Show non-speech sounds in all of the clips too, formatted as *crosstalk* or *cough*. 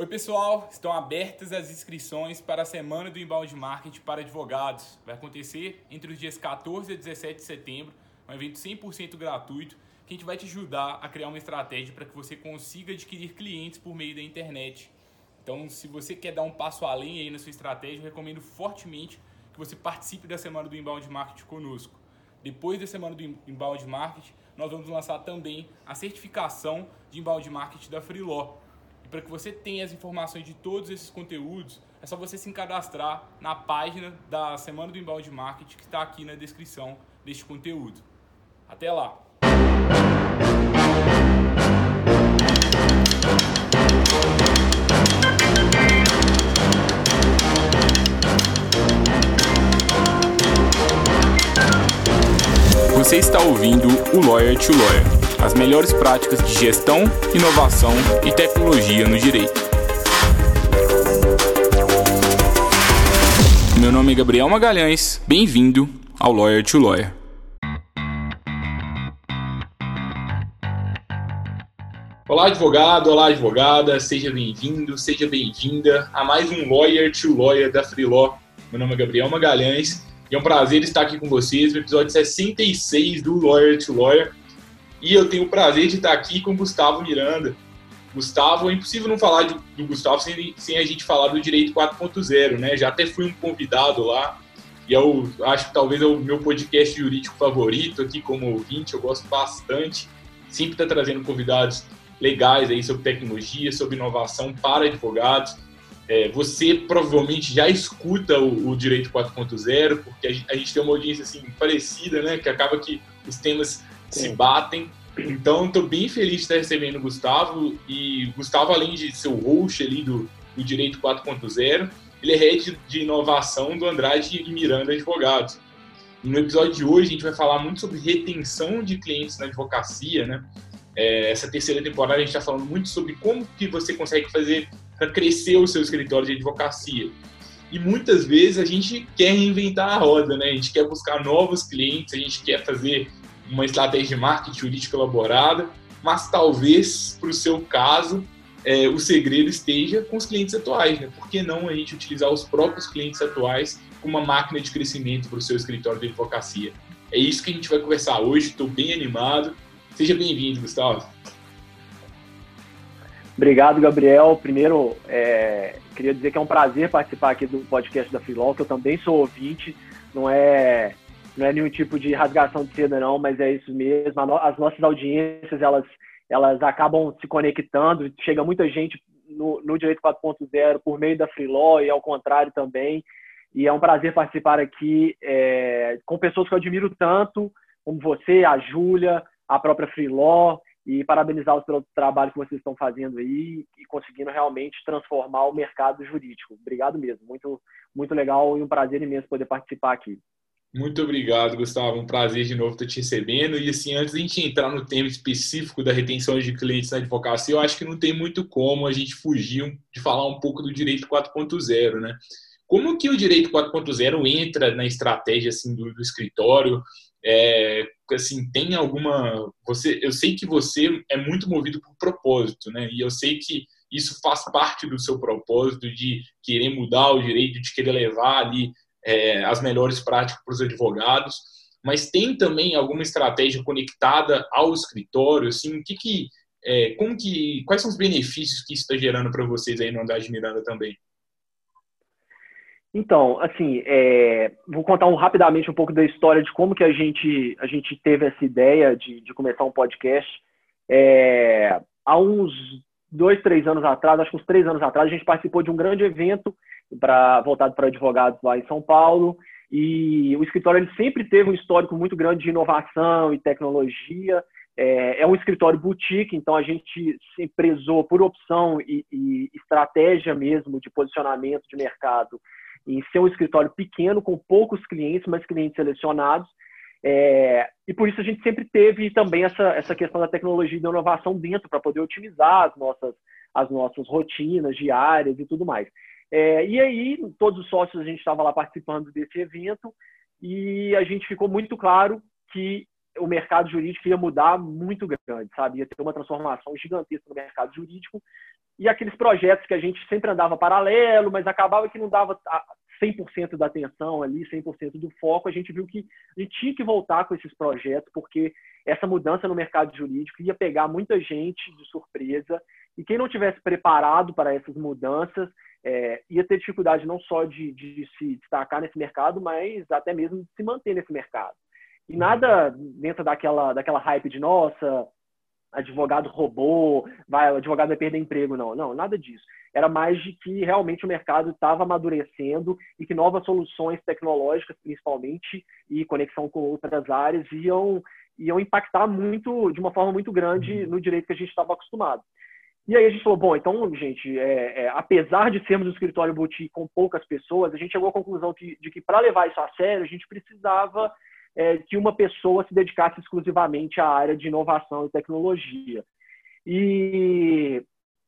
Oi, pessoal. Estão abertas as inscrições para a Semana do Inbound Marketing para Advogados. Vai acontecer entre os dias 14 e 17 de setembro, um evento 100% gratuito que a gente vai te ajudar a criar uma estratégia para que você consiga adquirir clientes por meio da internet. Então, se você quer dar um passo além aí na sua estratégia, eu recomendo fortemente que você participe da Semana do Inbound Marketing conosco. Depois da Semana do Inbound Marketing, nós vamos lançar também a certificação de Inbound Marketing da Freeló para que você tenha as informações de todos esses conteúdos, é só você se cadastrar na página da Semana do Inbound Marketing que está aqui na descrição deste conteúdo. Até lá! Você está ouvindo o Lawyer to Lawyer as melhores práticas de gestão, inovação e tecnologia no direito. Meu nome é Gabriel Magalhães, bem-vindo ao Lawyer to Lawyer. Olá, advogado, olá, advogada, seja bem-vindo, seja bem-vinda a mais um Lawyer to Lawyer da Freeló. Meu nome é Gabriel Magalhães e é um prazer estar aqui com vocês no episódio 66 do Lawyer to Lawyer. E eu tenho o prazer de estar aqui com Gustavo Miranda. Gustavo, é impossível não falar do, do Gustavo sem, sem, a gente falar do Direito 4.0, né? Já até fui um convidado lá, e eu acho que talvez é o meu podcast jurídico favorito aqui como ouvinte, eu gosto bastante. Sempre está trazendo convidados legais aí sobre tecnologia, sobre inovação para advogados. É, você provavelmente já escuta o, o Direito 4.0, porque a gente, a gente, tem uma audiência assim parecida, né? Que acaba que os temas se batem. Então, estou bem feliz de estar recebendo o Gustavo. E Gustavo, além de ser o host ali do, do Direito 4.0, ele é head de inovação do Andrade e Miranda Advogados. E no episódio de hoje, a gente vai falar muito sobre retenção de clientes na advocacia, né? É, essa terceira temporada, a gente está falando muito sobre como que você consegue fazer para crescer o seu escritório de advocacia. E muitas vezes a gente quer reinventar a roda, né? A gente quer buscar novos clientes, a gente quer fazer uma estratégia de marketing jurídico elaborada, mas talvez, para o seu caso, é, o segredo esteja com os clientes atuais. Né? Por que não a gente utilizar os próprios clientes atuais como uma máquina de crescimento para o seu escritório de advocacia? É isso que a gente vai conversar hoje, estou bem animado. Seja bem-vindo, Gustavo. Obrigado, Gabriel. Primeiro, é, queria dizer que é um prazer participar aqui do podcast da Filol, que eu também sou ouvinte. Não é não é nenhum tipo de rasgação de seda não, mas é isso mesmo. As nossas audiências, elas, elas acabam se conectando, chega muita gente no, no Direito 4.0 por meio da Freelaw e ao contrário também. E é um prazer participar aqui é, com pessoas que eu admiro tanto, como você, a Júlia, a própria Freelaw, e parabenizá-los pelo trabalho que vocês estão fazendo aí e conseguindo realmente transformar o mercado jurídico. Obrigado mesmo, muito, muito legal e um prazer imenso poder participar aqui. Muito obrigado, Gustavo. Um prazer de novo estar te recebendo. E assim, antes de a gente entrar no tema específico da retenção de clientes na advocacia, eu acho que não tem muito como a gente fugir de falar um pouco do direito 4.0, né? Como que o direito 4.0 entra na estratégia assim do, do escritório? É, assim, tem alguma você, eu sei que você é muito movido por propósito, né? E eu sei que isso faz parte do seu propósito de querer mudar o direito, de querer levar ali é, as melhores práticas para os advogados, mas tem também alguma estratégia conectada ao escritório, assim, que que, é, como que, quais são os benefícios que isso está gerando para vocês aí no Andar de Miranda também? Então, assim, é, vou contar um, rapidamente um pouco da história de como que a gente, a gente teve essa ideia de, de começar um podcast. É, há uns dois, três anos atrás, acho que uns três anos atrás, a gente participou de um grande evento pra, voltado para advogados lá em São Paulo. E o escritório ele sempre teve um histórico muito grande de inovação e tecnologia. É, é um escritório boutique, então a gente se prezou por opção e, e estratégia mesmo de posicionamento de mercado em ser um escritório pequeno, com poucos clientes, mas clientes selecionados. É, e por isso a gente sempre teve também essa, essa questão da tecnologia e da inovação dentro, para poder otimizar as nossas, as nossas rotinas diárias e tudo mais. É, e aí, todos os sócios, a gente estava lá participando desse evento e a gente ficou muito claro que o mercado jurídico ia mudar muito grande, sabe? Ia ter uma transformação gigantesca no mercado jurídico e aqueles projetos que a gente sempre andava paralelo, mas acabava que não dava 100% da atenção ali, 100% do foco, a gente viu que a gente tinha que voltar com esses projetos, porque essa mudança no mercado jurídico ia pegar muita gente de surpresa, e quem não tivesse preparado para essas mudanças é, ia ter dificuldade não só de, de, se destacar nesse mercado, mas até mesmo de se manter nesse mercado. E nada dentro daquela, daquela hype de, nossa, advogado robô, vai, o advogado vai perder emprego, não. Não, nada disso. Era mais de que realmente o mercado estava amadurecendo e que novas soluções tecnológicas, principalmente, e conexão com outras áreas, iam, iam impactar muito, de uma forma muito grande, no direito que a gente estava acostumado. E aí a gente falou, bom, então, gente, é, é, apesar de sermos um escritório boutique com poucas pessoas, a gente chegou à conclusão que, de que para levar isso a sério, a gente precisava é, que uma pessoa se dedicasse exclusivamente à área de inovação e tecnologia. E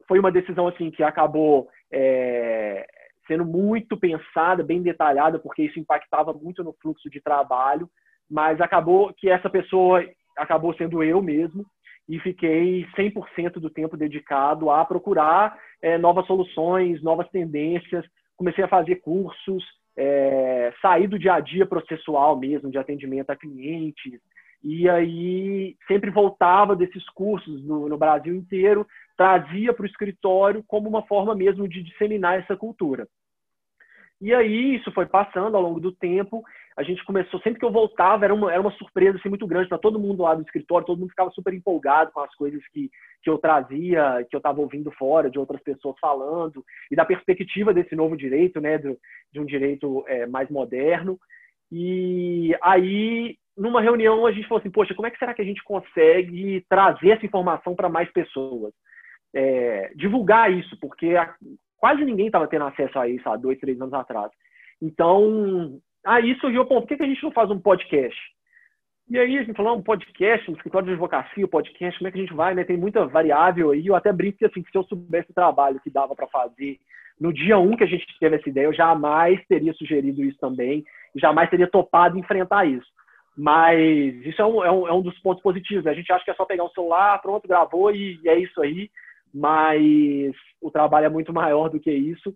foi uma decisão assim que acabou é, sendo muito pensada, bem detalhada, porque isso impactava muito no fluxo de trabalho, mas acabou que essa pessoa acabou sendo eu mesmo e fiquei 100% do tempo dedicado a procurar é, novas soluções, novas tendências. Comecei a fazer cursos, é, sair do dia a dia processual mesmo, de atendimento a clientes. E aí sempre voltava desses cursos no, no Brasil inteiro, trazia para o escritório como uma forma mesmo de disseminar essa cultura. E aí isso foi passando ao longo do tempo. A gente começou, sempre que eu voltava, era uma, era uma surpresa assim, muito grande para todo mundo lá do escritório, todo mundo ficava super empolgado com as coisas que, que eu trazia, que eu estava ouvindo fora, de outras pessoas falando, e da perspectiva desse novo direito, né, do, de um direito é, mais moderno. E aí, numa reunião, a gente falou assim: poxa, como é que será que a gente consegue trazer essa informação para mais pessoas? É, divulgar isso, porque a, quase ninguém estava tendo acesso a isso há dois, três anos atrás. Então, aí surgiu, pô, por que, a gente não faz um podcast? E aí a gente falou, um podcast, um escritório de advocacia, um podcast, como é que a gente vai, né? Tem muita variável aí. Eu até brinco que, assim, se eu soubesse o trabalho que dava para fazer no dia um que a gente teve essa ideia, eu jamais teria sugerido isso também, jamais teria topado enfrentar isso. Mas isso é um, é um, é um dos pontos positivos. Né? A gente acha que é só pegar um celular, pronto, gravou e, e é isso aí mas o trabalho é muito maior do que isso.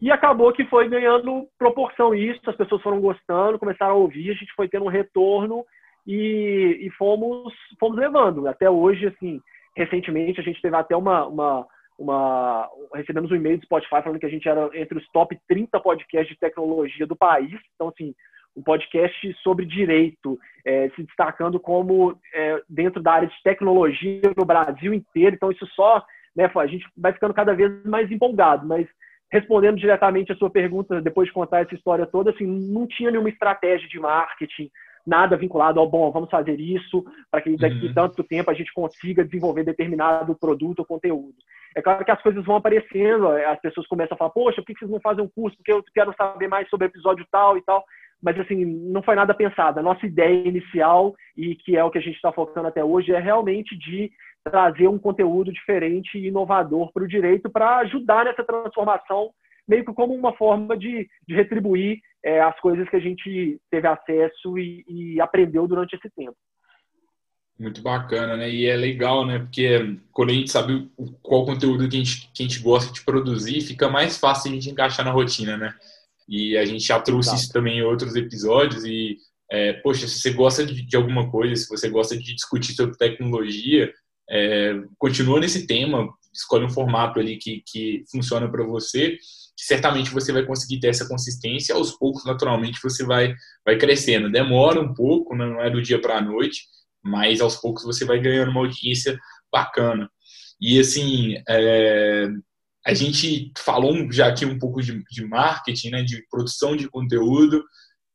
E acabou que foi ganhando proporção isso, as pessoas foram gostando, começaram a ouvir, a gente foi tendo um retorno e, e fomos, fomos levando. Até hoje, assim, recentemente a gente teve até uma, uma, uma recebemos um e-mail do Spotify falando que a gente era entre os top 30 podcasts de tecnologia do país. Então, assim, um podcast sobre direito, é, se destacando como é, dentro da área de tecnologia no Brasil inteiro. Então, isso só né, a gente vai ficando cada vez mais empolgado, mas respondendo diretamente a sua pergunta, depois de contar essa história toda, assim, não tinha nenhuma estratégia de marketing, nada vinculado ao, bom, vamos fazer isso para que daqui uhum. tanto tempo a gente consiga desenvolver determinado produto ou conteúdo. É claro que as coisas vão aparecendo, as pessoas começam a falar, poxa, por que vocês não fazem um curso? Porque eu quero saber mais sobre o episódio tal e tal. Mas, assim, não foi nada pensado. A nossa ideia inicial, e que é o que a gente está focando até hoje, é realmente de trazer um conteúdo diferente e inovador para o direito para ajudar nessa transformação, meio que como uma forma de, de retribuir é, as coisas que a gente teve acesso e, e, aprendeu durante esse tempo. Muito bacana, né? E é legal, né? Porque quando a gente sabe qual conteúdo que a gente, que a gente gosta de produzir, fica mais fácil a gente encaixar na rotina, né? E a gente já trouxe Exato. isso também em outros episódios e é, poxa, se você gosta de, de, alguma coisa, se você gosta de discutir sobre tecnologia, é, continua nesse tema, escolhe um formato ali que, que funciona para você, que certamente você vai conseguir ter essa consistência, aos poucos, naturalmente, você vai, vai crescendo. Demora um pouco, né, não é do dia para a noite, mas aos poucos você vai ganhando uma audiência bacana. E assim, é, a gente falou já aqui um pouco de, de marketing, né, de produção de conteúdo,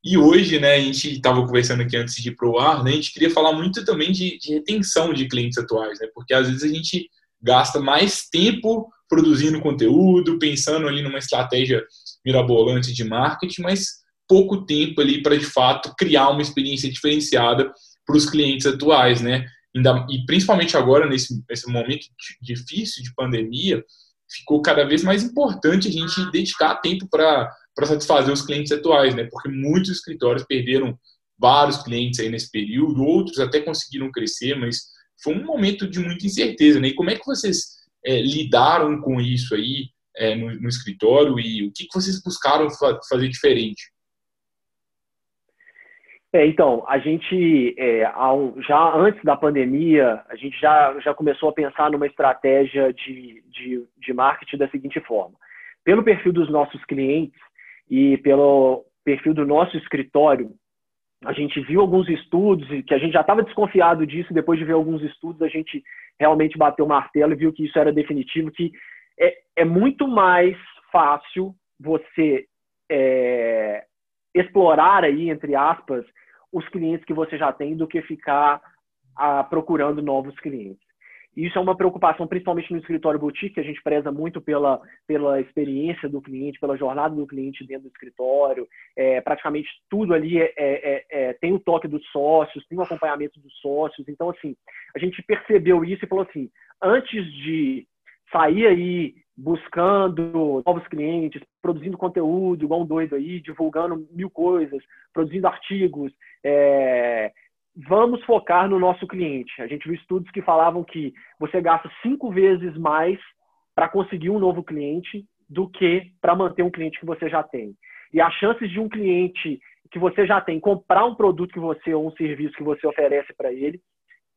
e hoje, né, a gente estava conversando aqui antes de ir para o ar, né, a gente queria falar muito também de, de, retenção de clientes atuais, né, porque às vezes a gente gasta mais tempo produzindo conteúdo, pensando ali numa estratégia mirabolante de marketing, mas pouco tempo ali para de fato criar uma experiência diferenciada para os clientes atuais, né? e principalmente agora nesse, nesse momento difícil de pandemia, ficou cada vez mais importante a gente dedicar tempo para para satisfazer os clientes atuais, né? Porque muitos escritórios perderam vários clientes aí nesse período, outros até conseguiram crescer, mas foi um momento de muita incerteza, né? E como é que vocês é, lidaram com isso aí é, no, no, escritório e o que, que vocês buscaram fa fazer diferente? É, então, a gente, é, já antes da pandemia, a gente já, já começou a pensar numa estratégia de, de, de marketing da seguinte forma. Pelo perfil dos nossos clientes e pelo perfil do nosso escritório, a gente viu alguns estudos que a gente já estava desconfiado disso, depois de ver alguns estudos, a gente realmente bateu o martelo e viu que isso era definitivo, que é, é muito mais fácil você é, explorar aí, entre aspas, os clientes que você já tem do que ficar ah, procurando novos clientes. Isso é uma preocupação, principalmente no escritório boutique, que a gente preza muito pela, pela experiência do cliente, pela jornada do cliente dentro do escritório. É, praticamente tudo ali é, é, é, é tem o toque dos sócios, tem o acompanhamento dos sócios. Então, assim, a gente percebeu isso e falou assim: antes de sair aí buscando novos clientes, produzindo conteúdo igual um doido aí, divulgando mil coisas, produzindo artigos. É... Vamos focar no nosso cliente. A gente viu estudos que falavam que você gasta cinco vezes mais para conseguir um novo cliente do que para manter um cliente que você já tem. E as chances de um cliente que você já tem comprar um produto que você ou um serviço que você oferece para ele,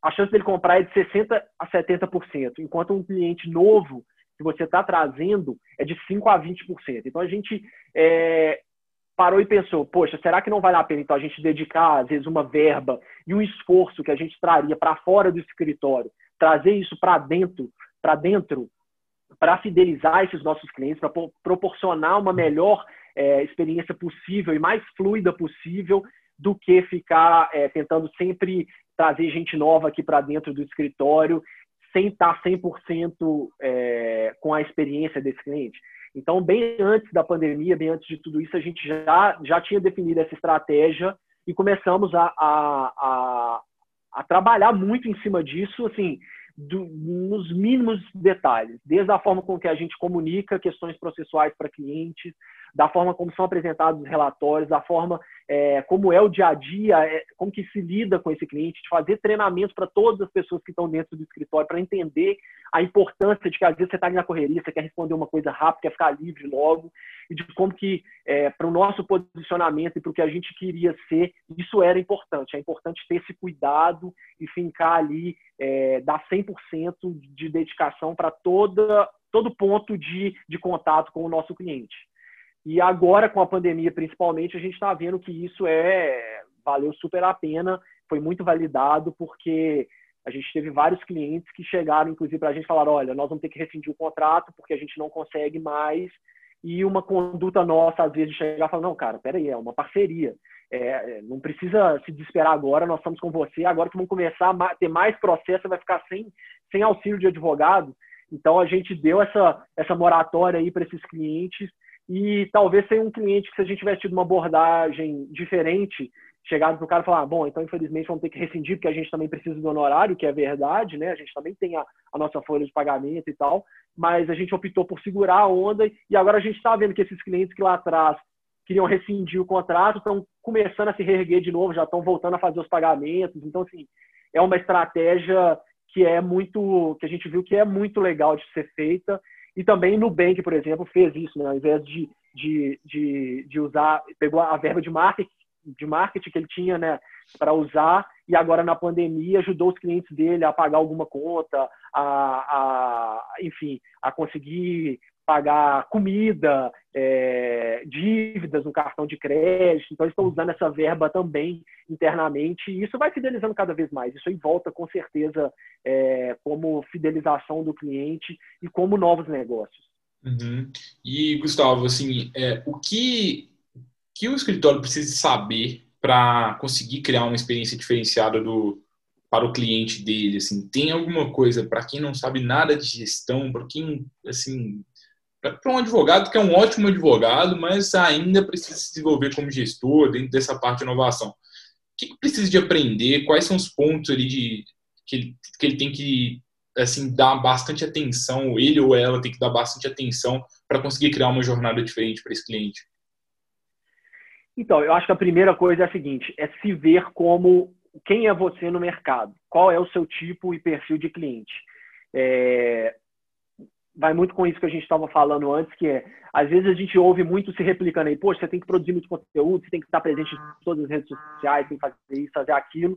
a chance dele comprar é de 60% a 70%, enquanto um cliente novo que você está trazendo é de 5% a 20%. Então a gente é, parou e pensou, poxa, será que não vale a pena então a gente dedicar, às vezes, uma verba e um esforço que a gente traria para fora do escritório, trazer isso para dentro, para dentro, para fidelizar esses nossos clientes, para proporcionar uma melhor é, experiência possível e mais fluida possível do que ficar é, tentando sempre trazer gente nova aqui para dentro do escritório sem estar 100% é, com a experiência desse cliente. Então, bem antes da pandemia, bem antes de tudo isso, a gente já, já tinha definido essa estratégia e começamos a, a, a, a trabalhar muito em cima disso, assim, do, nos mínimos detalhes, desde a forma com que a gente comunica questões processuais para clientes, da forma como são apresentados os relatórios, da forma é, como é o dia a dia, é, como que se lida com esse cliente, de fazer treinamentos para todas as pessoas que estão dentro do escritório, para entender a importância de que às vezes você está ali na correria, você quer responder uma coisa rápida, quer ficar livre logo, e de como que é, para o nosso posicionamento e para o que a gente queria ser, isso era importante. É importante ter esse cuidado e fincar ali, é, dar 100% de dedicação para toda todo ponto de, de contato com o nosso cliente. E agora, com a pandemia principalmente, a gente está vendo que isso é valeu super a pena, foi muito validado, porque a gente teve vários clientes que chegaram, inclusive, para a gente falar: olha, nós vamos ter que rescindir o contrato porque a gente não consegue mais. E uma conduta nossa, às vezes, de chegar e falar: não, cara, peraí, é uma parceria. É, não precisa se desesperar agora, nós estamos com você. Agora que vamos começar a ter mais processo, você vai ficar sem, sem auxílio de advogado. Então, a gente deu essa, essa moratória aí para esses clientes e talvez sem um cliente que se a gente tivesse tido uma abordagem diferente, chegado para o cara e falar, ah, bom, então infelizmente vamos ter que rescindir porque a gente também precisa do honorário, que é verdade, né? A gente também tem a, a nossa folha de pagamento e tal, mas a gente optou por segurar a onda e agora a gente está vendo que esses clientes que lá atrás queriam rescindir o contrato estão começando a se reerguer de novo, já estão voltando a fazer os pagamentos. Então, assim, é uma estratégia que é muito, que a gente viu que é muito legal de ser feita e também Nubank, por exemplo, fez isso, né? ao invés de, de, de, de usar, pegou a verba de marketing, de marketing que ele tinha né, para usar e agora na pandemia ajudou os clientes dele a pagar alguma conta, a, a enfim, a conseguir pagar comida, é, dívidas no cartão de crédito. Então, eles estão usando essa verba também internamente e isso vai fidelizando cada vez mais. Isso aí volta, com certeza, é, como fidelização do cliente e como novos negócios. Uhum. E, Gustavo, assim, é, o que, que o escritório precisa saber para conseguir criar uma experiência diferenciada do, para o cliente dele? Assim, tem alguma coisa para quem não sabe nada de gestão, para quem assim para um advogado que é um ótimo advogado, mas ainda precisa se desenvolver como gestor dentro dessa parte de inovação. O que, que precisa de aprender? Quais são os pontos ali de que ele, que ele tem que assim dar bastante atenção, ele ou ela tem que dar bastante atenção para conseguir criar uma jornada diferente para esse cliente? Então, eu acho que a primeira coisa é a seguinte: é se ver como quem é você no mercado, qual é o seu tipo e perfil de cliente. É, vai muito com isso que a gente estava falando antes, que é, às vezes a gente ouve muito se replicando aí, poxa, você tem que produzir muito conteúdo, você tem que estar presente em todas as redes sociais, tem que fazer isso, fazer aquilo,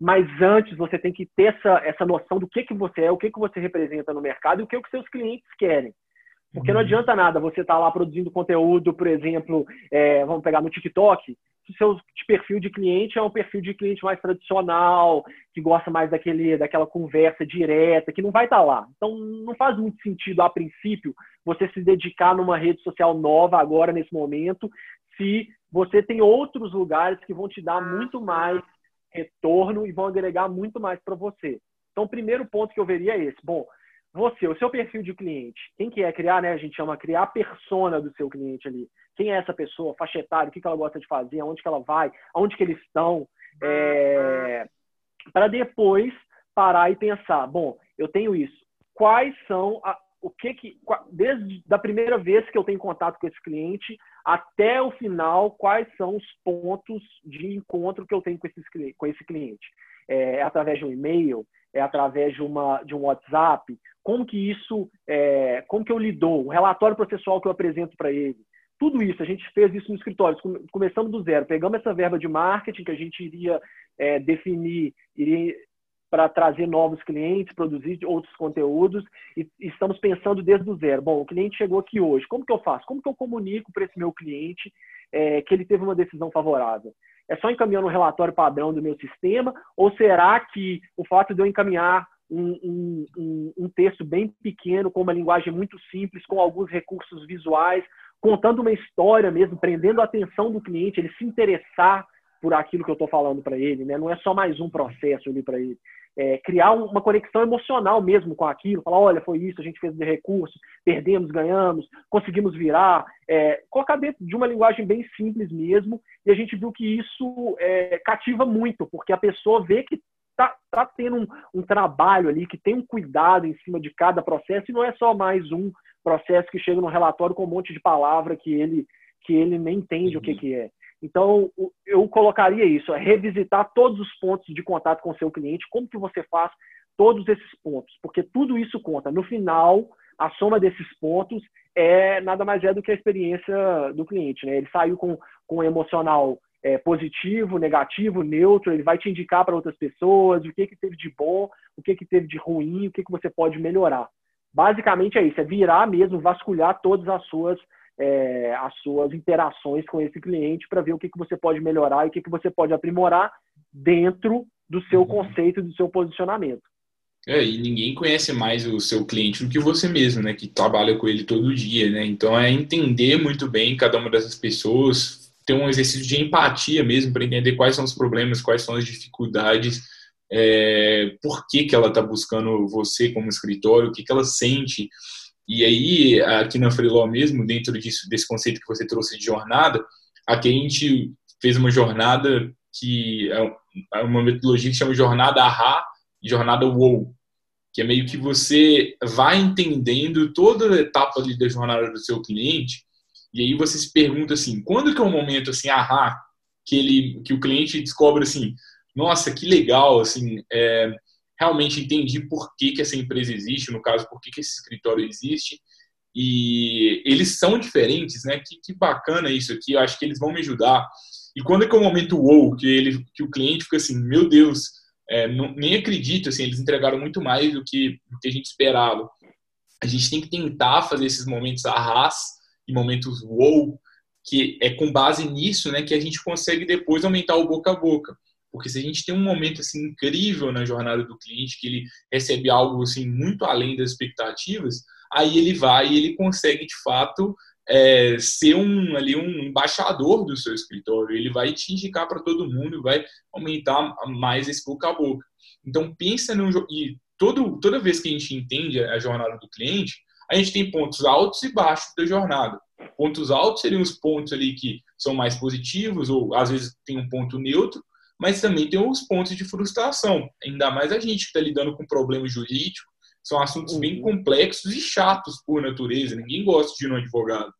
mas antes você tem que ter essa, essa noção do que, que você é, o que, que você representa no mercado e o que, que seus clientes querem. Porque não uhum. adianta nada você estar tá lá produzindo conteúdo, por exemplo, é, vamos pegar no TikTok, seu perfil de cliente é um perfil de cliente mais tradicional, que gosta mais daquele, daquela conversa direta, que não vai estar tá lá. Então, não faz muito sentido, a princípio, você se dedicar numa rede social nova agora, nesse momento, se você tem outros lugares que vão te dar muito mais retorno e vão agregar muito mais para você. Então, o primeiro ponto que eu veria é esse. Bom, você, o seu perfil de cliente, quem que é criar, né? A gente chama criar a persona do seu cliente ali. Quem é essa pessoa, faixa etária, o que, que ela gosta de fazer, aonde que ela vai, aonde que eles estão, é... para depois parar e pensar, bom, eu tenho isso. Quais são a, o que que desde da primeira vez que eu tenho contato com esse cliente até o final, quais são os pontos de encontro que eu tenho com, esses, com esse cliente? É, através de um e-mail? É através de, uma, de um WhatsApp? como que isso, é, como que eu lidou, o relatório processual que eu apresento para ele. Tudo isso, a gente fez isso no escritório, começando do zero. Pegamos essa verba de marketing que a gente iria é, definir, iria para trazer novos clientes, produzir outros conteúdos e estamos pensando desde o zero. Bom, o cliente chegou aqui hoje, como que eu faço? Como que eu comunico para esse meu cliente é, que ele teve uma decisão favorável? É só encaminhando um relatório padrão do meu sistema ou será que o fato de eu encaminhar um, um, um, texto bem pequeno, com uma linguagem muito simples, com alguns recursos visuais, contando uma história mesmo, prendendo a atenção do cliente, ele se interessar por aquilo que eu estou falando para ele, né? Não é só mais um processo ali para ele. É, criar uma conexão emocional mesmo com aquilo, falar, olha, foi isso, a gente fez de recurso, perdemos, ganhamos, conseguimos virar, é, colocar dentro de uma linguagem bem simples mesmo, e a gente viu que isso é, cativa muito, porque a pessoa vê que está tá tendo um, um, trabalho ali, que tem um cuidado em cima de cada processo, e não é só mais um processo que chega no relatório com um monte de palavra que ele, que ele nem entende uhum. o que, uhum. que é. Então, eu colocaria isso, é revisitar todos os pontos de contato com o seu cliente, como que você faz todos esses pontos, porque tudo isso conta. No final, a soma desses pontos é nada mais é do que a experiência do cliente. Né? Ele saiu com, com emocional é, positivo, negativo, neutro, ele vai te indicar para outras pessoas o que, que teve de bom, o que, que teve de ruim, o que, que você pode melhorar. Basicamente é isso, é virar mesmo, vasculhar todas as suas, é, as suas interações com esse cliente para ver o que, que você pode melhorar e o que, que você pode aprimorar dentro do seu uhum. conceito, do seu posicionamento. É, e ninguém conhece mais o seu cliente do que você mesmo, né? Que trabalha com ele todo dia, né? Então é entender muito bem cada uma dessas pessoas, ter um exercício de empatia mesmo para entender quais são os problemas, quais são as dificuldades, é, por que, que ela está buscando você como escritório, o que, que ela sente. E aí, aqui na Freeló mesmo, dentro disso, desse conceito que você trouxe de jornada, aqui a gente fez uma jornada que é, é uma metodologia que chama jornada AHA e jornada WOW, que é meio que você vai entendendo toda a etapa da jornada do seu cliente e aí você se pergunta assim, quando que é um momento assim, ahá, que ele, que o cliente descobre assim, nossa, que legal, assim, é, realmente entendi por que, que essa empresa existe, no caso, por que, que esse escritório existe, e eles são diferentes, né? Que, que bacana isso aqui, eu acho que eles vão me ajudar. E quando é que é o momento wow, que, ele, que o cliente fica assim, meu Deus, é, não, nem acredito, assim, eles entregaram muito mais do que, do que a gente esperava. A gente tem que tentar fazer esses momentos arras e momentos wow, que é com base nisso né, que a gente consegue depois aumentar o boca a boca. Porque se a gente tem um momento assim incrível na jornada do cliente, que ele recebe algo assim muito além das expectativas, aí ele vai e ele consegue de fato é, ser um ali um embaixador do seu escritório. Ele vai te indicar para todo mundo, vai aumentar mais esse boca a boca. Então pensa no e todo, toda vez que a gente entende a jornada do cliente, a gente tem pontos altos e baixos da jornada. Pontos altos seriam os pontos ali que são mais positivos, ou às vezes tem um ponto neutro, mas também tem os pontos de frustração. Ainda mais a gente que está lidando com problemas jurídicos, são assuntos bem uhum. complexos e chatos por natureza, ninguém gosta de ir no advogado.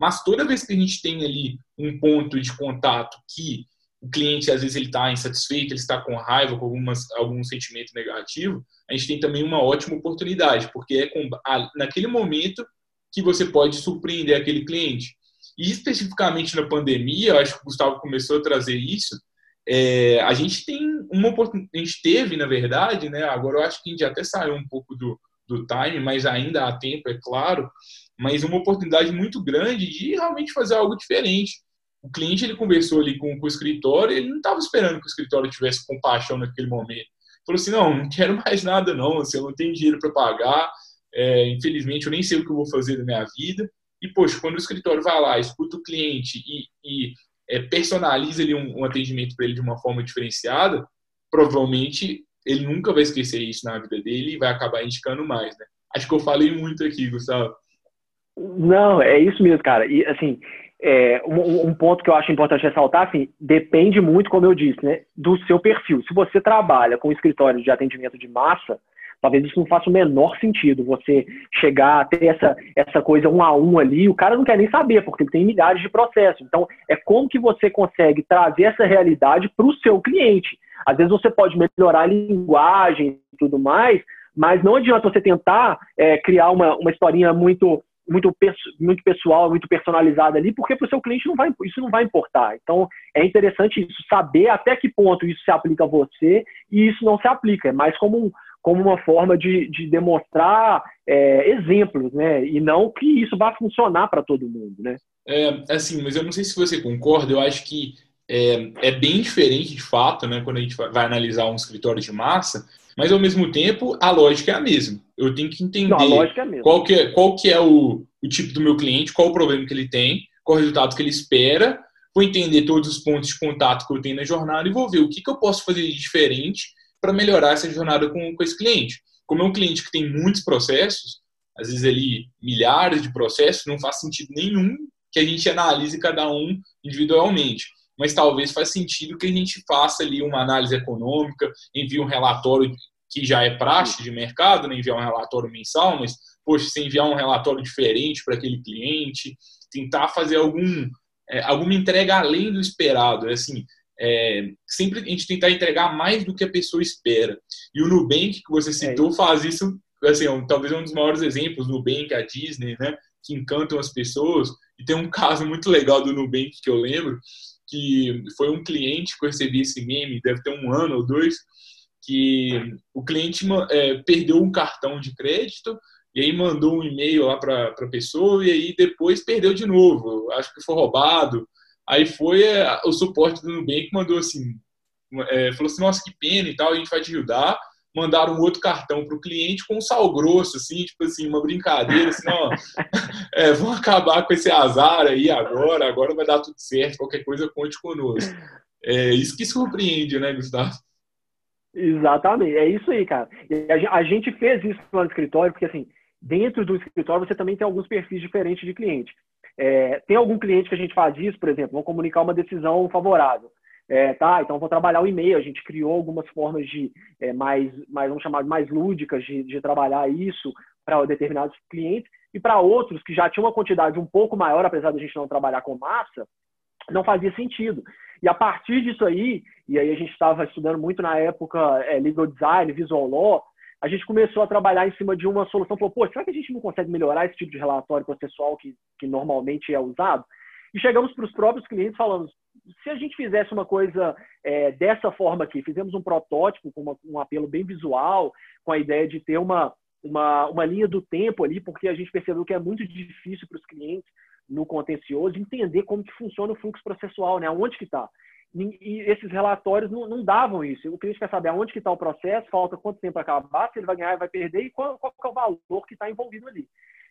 Mas toda vez que a gente tem ali um ponto de contato que o cliente às vezes ele está insatisfeito, ele está com raiva, com algumas, algum sentimento negativo, a gente tem também uma ótima oportunidade, porque é com, a, naquele momento que você pode surpreender aquele cliente. E especificamente na pandemia, acho que o Gustavo começou a trazer isso, é, a gente tem uma oportunidade, a gente teve, na verdade, né? Agora eu acho que a gente até saiu um pouco do, do time, mas ainda há tempo, é claro, mas uma oportunidade muito grande de realmente fazer algo diferente. O cliente ele conversou ali com, com o escritório, ele não estava esperando que o escritório tivesse compaixão naquele momento. Falou assim: não, não quero mais nada, não, assim, eu não tenho dinheiro para pagar, é, infelizmente eu nem sei o que eu vou fazer da minha vida. E, poxa, quando o escritório vai lá, escuta o cliente e, e é, personaliza ali um, um atendimento para ele de uma forma diferenciada, provavelmente ele nunca vai esquecer isso na vida dele e vai acabar indicando mais, né? Acho que eu falei muito aqui, Gustavo. Não, é isso mesmo, cara. E, assim, é, um, um, ponto que eu acho importante ressaltar, assim, depende muito, como eu disse, né, do seu perfil. Se você trabalha com escritório de atendimento de massa, Talvez isso não faça o menor sentido, você chegar a ter essa, essa coisa um a um ali, o cara não quer nem saber, porque ele tem milhares de processos. Então, é como que você consegue trazer essa realidade para o seu cliente. Às vezes você pode melhorar a linguagem e tudo mais, mas não adianta você tentar é, criar uma, uma historinha muito muito, muito pessoal, muito personalizada ali, porque para o seu cliente não vai, isso não vai importar. Então, é interessante isso, saber até que ponto isso se aplica a você e isso não se aplica. É mais como um, como uma forma de, de demonstrar é, exemplos, né? E não que isso vá funcionar para todo mundo, né? É, assim, mas eu não sei se você concorda, eu acho que é, é, bem diferente de fato, né? Quando a gente vai analisar um escritório de massa, mas ao mesmo tempo a lógica é a mesma. Eu tenho que entender não, é qual, que é, qual que é o, o tipo do meu cliente, qual o problema que ele tem, qual o resultado que ele espera, vou entender todos os pontos de contato que eu tenho na jornada e vou ver o que, que eu posso fazer de diferente para melhorar essa jornada com, com esse cliente. Como é um cliente que tem muitos processos, às vezes ali milhares de processos, não faz sentido nenhum que a gente analise cada um individualmente. Mas talvez faz sentido que a gente faça ali uma análise econômica, envie um relatório que já é praxe de mercado, né? enviar um relatório mensal, mas, poxa, se enviar um relatório diferente para aquele cliente, tentar fazer algum, é, alguma entrega além do esperado. É assim, é, sempre a gente tentar entregar mais do que a pessoa espera. E o Nubank, que você é citou, é faz isso, assim, um, talvez um dos maiores exemplos, o Nubank, a Disney, né, que encantam as pessoas. E tem um *laughs* caso muito legal do Nubank que eu lembro, que foi um cliente que eu recebi esse meme, deve ter um ano ou dois, que o cliente é, perdeu um cartão de crédito e aí mandou um e-mail lá para a pessoa e aí depois perdeu de novo. Acho que foi roubado. Aí foi é, o suporte do Nubank mandou assim, é, falou assim, nossa, que pena e tal, a gente vai te ajudar. Mandaram um outro cartão para o cliente com um sal grosso, assim, tipo assim, uma brincadeira, assim, ó, *laughs* é, vão acabar com esse azar aí agora, agora vai dar tudo certo, qualquer coisa conte conosco. É isso que surpreende, né, Gustavo? Exatamente, é isso aí, cara. a gente fez isso no escritório, porque assim, dentro do escritório você também tem alguns perfis diferentes de cliente. É, tem algum cliente que a gente faz isso, por exemplo, vão comunicar uma decisão favorável. É, tá, então vou trabalhar o e-mail. A gente criou algumas formas de é, mais, mais, vamos chamar mais lúdicas de, de trabalhar isso para determinados clientes e para outros que já tinham uma quantidade um pouco maior, apesar de a gente não trabalhar com massa, não fazia sentido. E a partir disso aí, e aí a gente estava estudando muito na época é, legal design, visual law, a gente começou a trabalhar em cima de uma solução. Falou, pô, será que a gente não consegue melhorar esse tipo de relatório processual que, que normalmente é usado? E chegamos para os próprios clientes falando, se a gente fizesse uma coisa é, dessa forma aqui, fizemos um protótipo com uma, um apelo bem visual, com a ideia de ter uma, uma, uma linha do tempo ali, porque a gente percebeu que é muito difícil para os clientes no contencioso entender como que funciona o fluxo processual, né? Onde que está? E esses relatórios não, não, davam isso. O cliente quer saber aonde que está o processo, falta quanto tempo para acabar, se ele vai ganhar, vai perder e qual, qual é o valor que está envolvido ali.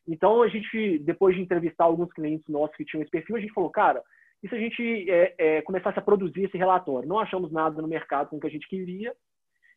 Então, a gente, depois de entrevistar alguns clientes nossos que tinham esse perfil, a gente falou, cara, e se a gente é, é, começasse a produzir esse relatório? Não achamos nada no mercado com o que a gente queria,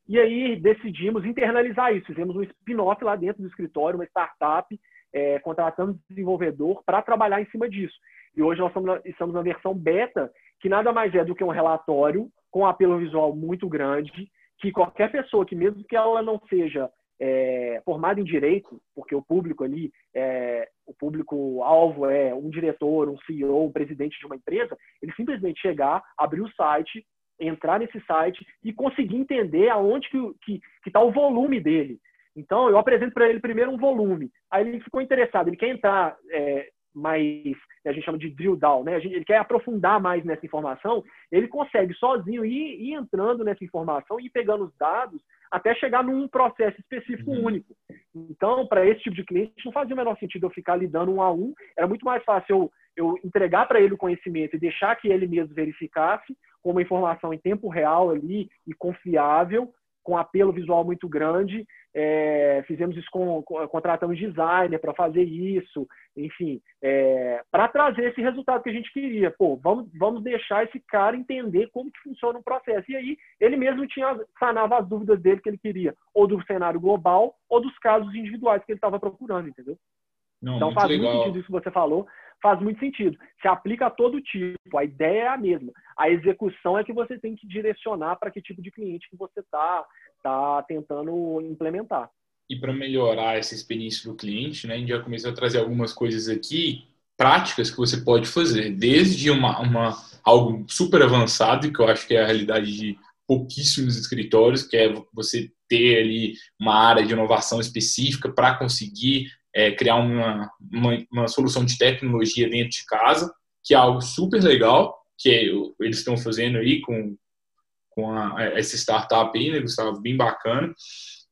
e aí decidimos internalizar isso. Fizemos um spin-off lá dentro do escritório, uma startup, é, contratando desenvolvedor para trabalhar em cima disso. E hoje nós estamos na, estamos na versão beta, que nada mais é do que um relatório com apelo visual muito grande, que qualquer pessoa, que mesmo que ela não seja é, formado em direito, porque o público ali, é, o público-alvo é um diretor, um CEO, um presidente de uma empresa, ele simplesmente chegar, abrir o site, entrar nesse site e conseguir entender aonde que está o volume dele. Então, eu apresento para ele primeiro um volume. Aí ele ficou interessado, ele quer entrar é, mais, a gente chama de drill down, né? Gente, ele quer aprofundar mais nessa informação, ele consegue sozinho ir, ir, entrando nessa informação e pegando os dados até chegar num processo específico uhum. único. Então, para esse tipo de cliente, não fazia o menor sentido eu ficar lidando um a um, era muito mais fácil eu, eu entregar para ele o conhecimento e deixar que ele mesmo verificasse com uma informação em tempo real ali e confiável, com apelo visual muito grande. É, fizemos isso com, contratamos designer para fazer isso, enfim, é, para trazer esse resultado que a gente queria. Pô, vamos, vamos deixar esse cara entender como que funciona o processo. E aí ele mesmo tinha sanava as dúvidas dele que ele queria, ou do cenário global, ou dos casos individuais que ele estava procurando, entendeu? Não, então faz legal. muito sentido isso que você falou, faz muito sentido. Se aplica a todo tipo, a ideia é a mesma. A execução é que você tem que direcionar para que tipo de cliente que você está tá tentando implementar. E para melhorar essa experiência do cliente, né, a gente já começou a trazer algumas coisas aqui, práticas que você pode fazer, desde uma, uma algo super avançado, que eu acho que é a realidade de pouquíssimos escritórios, que é você ter ali uma área de inovação específica para conseguir é, criar uma, uma, uma, solução de tecnologia dentro de casa, que é algo super legal, que é, eles estão fazendo aí com, com a, essa startup aí, né, Gustavo? Bem bacana.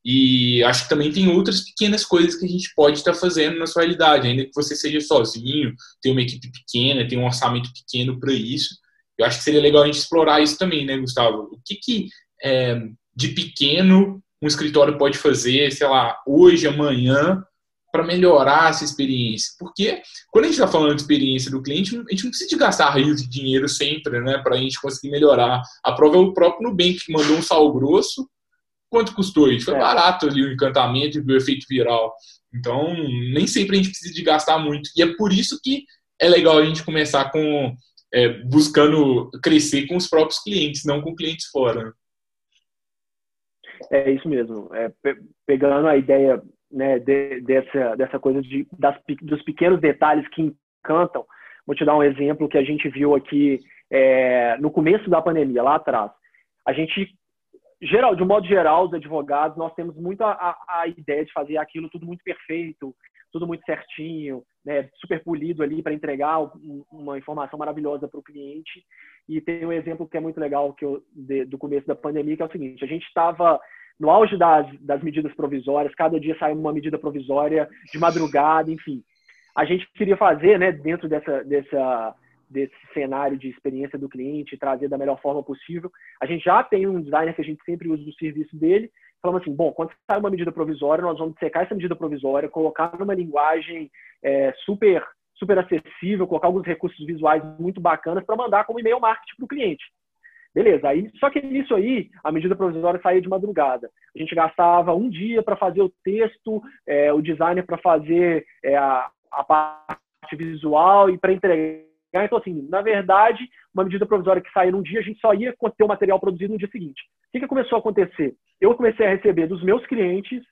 E acho que também tem outras pequenas coisas que a gente pode estar fazendo na sua realidade, ainda que você seja sozinho, tem uma equipe pequena, tem um orçamento pequeno para isso. Eu acho que seria legal a gente explorar isso também, né, Gustavo? O que, que é, de pequeno um escritório pode fazer, sei lá, hoje, amanhã, para melhorar essa experiência. Porque quando a gente está falando de experiência do cliente, a gente não precisa de gastar rios de dinheiro sempre, né, para a gente conseguir melhorar. A prova é o próprio Nubank que mandou um sal grosso. Quanto custou isso? Foi é. barato ali o encantamento e o efeito viral. Então, nem sempre a gente precisa de gastar muito. E é por isso que é legal a gente começar com é, buscando crescer com os próprios clientes, não com clientes fora. É isso mesmo. É, pegando a ideia né, de, dessa, dessa coisa de, das, dos pequenos detalhes que encantam. Vou te dar um exemplo que a gente viu aqui é, no começo da pandemia, lá atrás. A gente, geral, de um modo geral, os advogados, nós temos muito a, a, ideia de fazer aquilo tudo muito perfeito, tudo muito certinho, né, super polido ali para entregar uma informação maravilhosa para o cliente. E tem um exemplo que é muito legal que eu, de, do começo da pandemia, que é o seguinte: a gente estava no auge das, das medidas provisórias, cada dia sai uma medida provisória de madrugada, enfim. A gente queria fazer, né, dentro dessa, dessa, desse cenário de experiência do cliente, trazer da melhor forma possível. A gente já tem um designer que a gente sempre usa o serviço dele, falando assim, bom, quando sai uma medida provisória, nós vamos secar essa medida provisória, colocar numa linguagem é, super super acessível, colocar alguns recursos visuais muito bacanas para mandar como e-mail marketing para o cliente. Beleza, aí, só que nisso aí, a medida provisória saía de madrugada. A gente gastava um dia para fazer o texto, é, o designer para fazer é, a, a parte visual e para entregar. Então, assim, na verdade, uma medida provisória que saía num dia, a gente só ia ter o material produzido no dia seguinte. O que, que começou a acontecer? Eu comecei a receber dos meus clientes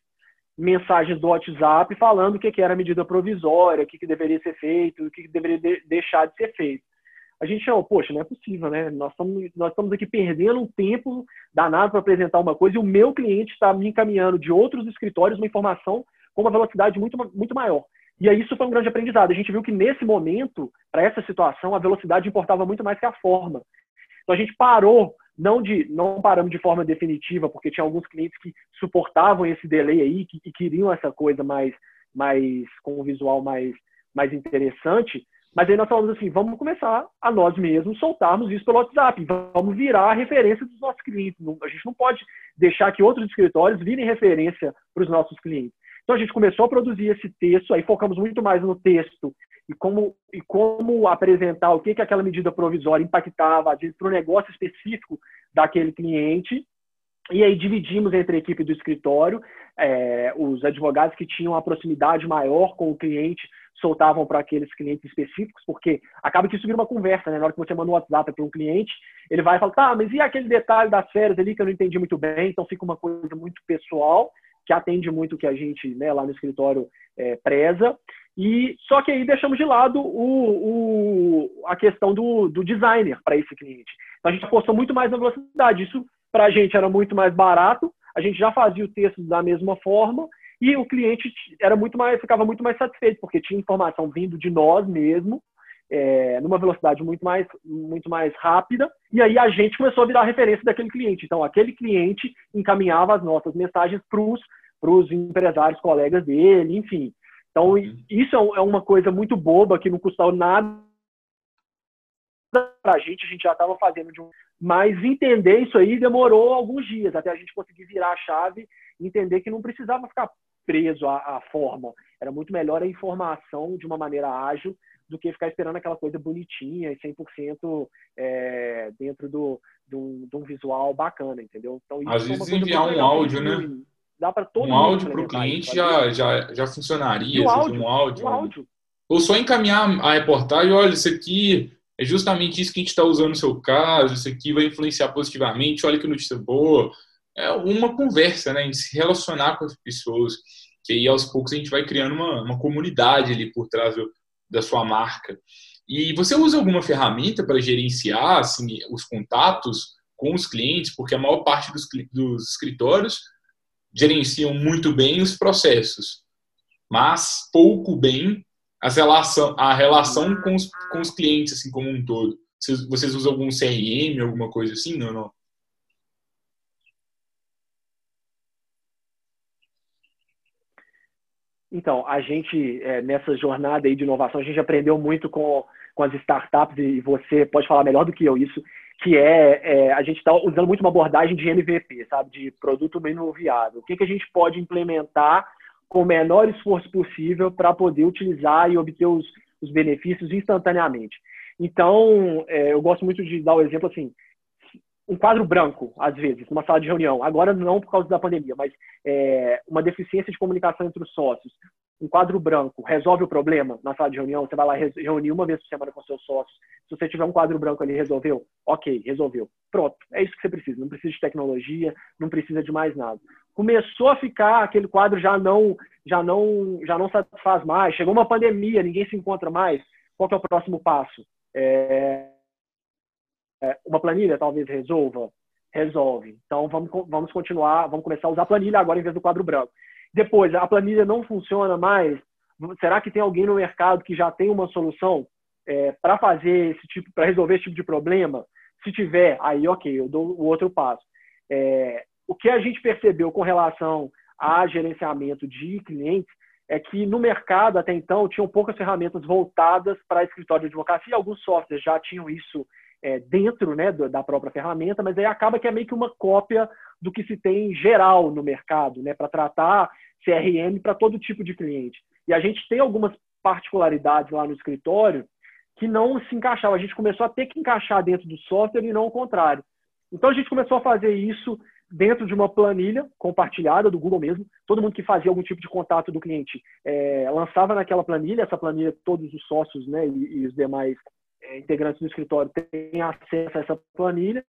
mensagens do WhatsApp falando o que, que era medida provisória, o que, que deveria ser feito, o que, que deveria de deixar de ser feito a gente chama, poxa, não é possível, né? Nós estamos, nós estamos aqui perdendo um tempo danado para apresentar uma coisa e o meu cliente está me encaminhando de outros escritórios uma informação com uma velocidade muito, muito maior. E aí isso foi um grande aprendizado. A gente viu que nesse momento, para essa situação, a velocidade importava muito mais que a forma. Então a gente parou, não de não paramos de forma definitiva, porque tinha alguns clientes que suportavam esse delay aí, que, que queriam essa coisa mais, mais com um visual mais, mais interessante, mas aí nós falamos assim, vamos começar a nós mesmos soltarmos isso pelo WhatsApp, vamos virar a referência dos nossos clientes. A gente não pode deixar que outros escritórios virem referência para os nossos clientes. Então a gente começou a produzir esse texto, aí focamos muito mais no texto e como, e como apresentar o que, que aquela medida provisória impactava, para o negócio específico daquele cliente. E aí dividimos entre a equipe do escritório, é, os advogados que tinham a proximidade maior com o cliente soltavam para aqueles clientes específicos, porque acaba que isso vira uma conversa, né? Na hora que você manda um WhatsApp para um cliente, ele vai falar, tá, mas e aquele detalhe das férias ali que eu não entendi muito bem, então fica uma coisa muito pessoal, que atende muito o que a gente né, lá no escritório é, preza. E só que aí deixamos de lado o, o a questão do, do designer para esse cliente. Então a gente apostou muito mais na velocidade. Isso para a gente era muito mais barato. A gente já fazia o texto da mesma forma e o cliente era muito mais, ficava muito mais satisfeito porque tinha informação vindo de nós mesmo é, numa velocidade muito mais, muito mais rápida, e aí a gente começou a virar referência daquele cliente. Então, aquele cliente encaminhava as nossas mensagens para os empresários, colegas dele, enfim. Então, uhum. isso é, é uma coisa muito boba que não custou nada para a gente, a gente já estava fazendo de um. Mas entender isso aí demorou alguns dias, até a gente conseguir virar a chave entender que não precisava ficar preso à, à forma. Era muito melhor a informação de uma maneira ágil do que ficar esperando aquela coisa bonitinha e 100% é, dentro do, do, de um visual bacana, entendeu? Então, Às é vezes enviar um áudio, né? Dá para todo um áudio para o cliente já, já, já funcionaria. Um áudio, um áudio, um áudio. Ou só encaminhar a reportagem, olha, isso aqui é justamente isso que a gente está usando no seu caso, isso aqui vai influenciar positivamente, olha que notícia boa. É uma conversa, né? Em se relacionar com as pessoas, que aí aos poucos a gente vai criando uma, uma comunidade ali por trás do, da sua marca. E você usa alguma ferramenta para gerenciar assim, os contatos com os clientes? Porque a maior parte dos, dos escritórios gerenciam muito bem os processos, mas pouco bem as relação, a relação com os, com os clientes assim como um todo. Vocês, vocês usam algum CRM, alguma coisa assim? Não, não. Então, a gente, é, nessa jornada aí de inovação, a gente aprendeu muito com, com as startups, e você pode falar melhor do que eu isso, que é, é a gente está usando muito uma abordagem de MVP, sabe, de produto mínimo viável. O que, que a gente pode implementar com o menor esforço possível para poder utilizar e obter os, os benefícios instantaneamente. Então, é, eu gosto muito de dar o exemplo assim, um quadro branco, às vezes, numa sala de reunião. Agora não por causa da pandemia, mas é, uma deficiência de comunicação entre os sócios. Um quadro branco resolve o problema na sala de reunião. Você vai lá reunir uma vez por semana com seus sócios. Se você tiver um quadro branco ali, resolveu? Ok, resolveu. Pronto, é isso que você precisa. Não precisa de tecnologia, não precisa de mais nada. Começou a ficar aquele quadro já não, já não, já não satisfaz mais. Chegou uma pandemia, ninguém se encontra mais. Qual é o próximo passo? É, uma planilha talvez resolva? Resolve. Então vamos, vamos continuar, vamos começar a usar a planilha agora em vez do quadro branco. Depois, a planilha não funciona mais. Será que tem alguém no mercado que já tem uma solução é, para fazer esse tipo, para resolver esse tipo de problema? Se tiver, aí ok, eu dou o outro passo. É, o que a gente percebeu com relação a gerenciamento de clientes é que no mercado até então tinham poucas ferramentas voltadas para escritório de advocacia. Alguns softwares já tinham isso é, dentro né, da própria ferramenta, mas aí acaba que é meio que uma cópia do que se tem geral no mercado, né, para tratar CRM para todo tipo de cliente. E a gente tem algumas particularidades lá no escritório que não se encaixavam. A gente começou a ter que encaixar dentro do software e não o contrário. Então a gente começou a fazer isso dentro de uma planilha compartilhada do Google mesmo. Todo mundo que fazia algum tipo de contato do cliente é, lançava naquela planilha. Essa planilha todos os sócios né, e, e os demais integrantes do escritório têm acesso a essa planilha.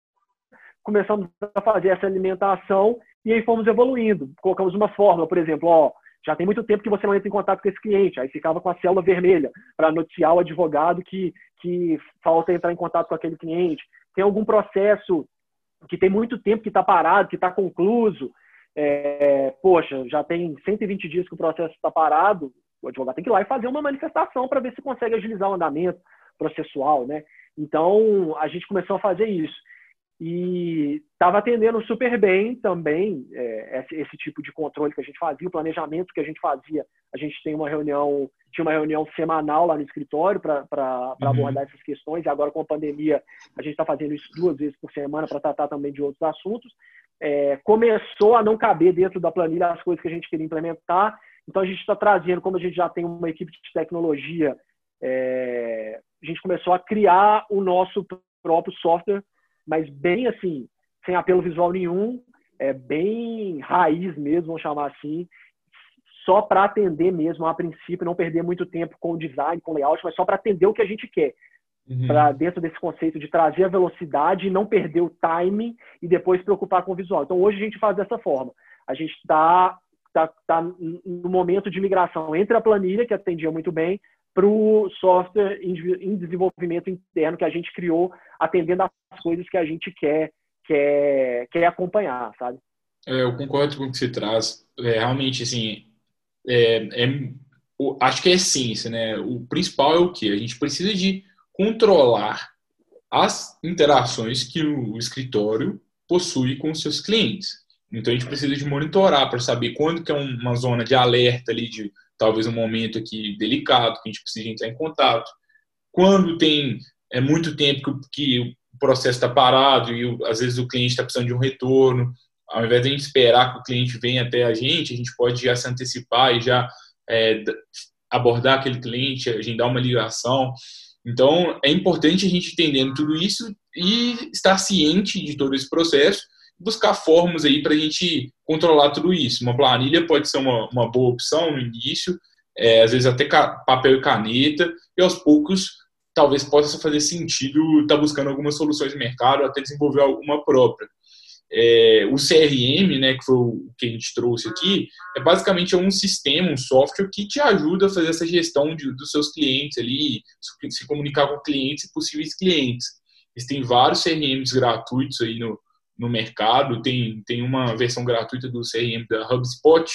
Começamos a fazer essa alimentação e aí fomos evoluindo. Colocamos uma fórmula, por exemplo, ó, já tem muito tempo que você não entra em contato com esse cliente, aí ficava com a célula vermelha para noticiar o advogado que, que falta entrar em contato com aquele cliente. Tem algum processo que tem muito tempo que está parado, que está concluso, é, poxa, já tem 120 dias que o processo está parado, o advogado tem que ir lá e fazer uma manifestação para ver se consegue agilizar o andamento, processual, né? Então, a gente começou a fazer isso. E estava atendendo super bem também é, esse, esse, tipo de controle que a gente fazia, o planejamento que a gente fazia. A gente tem uma reunião, tinha uma reunião semanal lá no escritório para uhum. abordar essas questões. E agora, com a pandemia, a gente está fazendo isso duas vezes por semana para tratar também de outros assuntos. É, começou a não caber dentro da planilha as coisas que a gente queria implementar. Então, a gente está trazendo, como a gente já tem uma equipe de tecnologia é, a gente começou a criar o nosso próprio software, mas bem assim, sem apelo visual nenhum, é bem raiz mesmo, vamos chamar assim, só para atender mesmo a princípio, não perder muito tempo com o design, com o layout, mas só para atender o que a gente quer. Uhum. Para dentro desse conceito de trazer a velocidade e não perder o timing e depois preocupar com o visual. Então hoje a gente faz dessa forma. A gente está tá, tá no momento de migração entre a planilha, que atendia muito bem, para o software em desenvolvimento interno que a gente criou, atendendo às coisas que a gente quer, quer, quer acompanhar, sabe? É, eu concordo com o que você traz. É, realmente, assim, é, é, acho que é essência, né? O principal é o que? A gente precisa de controlar as interações que o escritório possui com seus clientes. Então a gente precisa de monitorar para saber quando que é uma zona de alerta ali de talvez um momento aqui delicado que a gente precisa entrar em contato. Quando tem é muito tempo que, que o processo está parado e às vezes o cliente está precisando de um retorno, ao invés de a gente esperar que o cliente venha até a gente, a gente pode já se antecipar e já é, abordar aquele cliente, agendar uma ligação. Então, é importante a gente entendendo tudo isso e estar ciente de todo esse processo, buscar formas aí para a gente controlar tudo isso. Uma planilha pode ser uma, uma boa opção no início, é, às vezes até papel e caneta, e aos poucos talvez possa fazer sentido estar tá buscando algumas soluções de mercado, até desenvolver alguma própria. É, o CRM, né, que foi o que a gente trouxe aqui, é basicamente um sistema, um software que te ajuda a fazer essa gestão de, dos seus clientes ali, se comunicar com clientes e possíveis clientes. Existem vários CRMs gratuitos aí no, no mercado, tem, tem uma versão gratuita do CRM da HubSpot,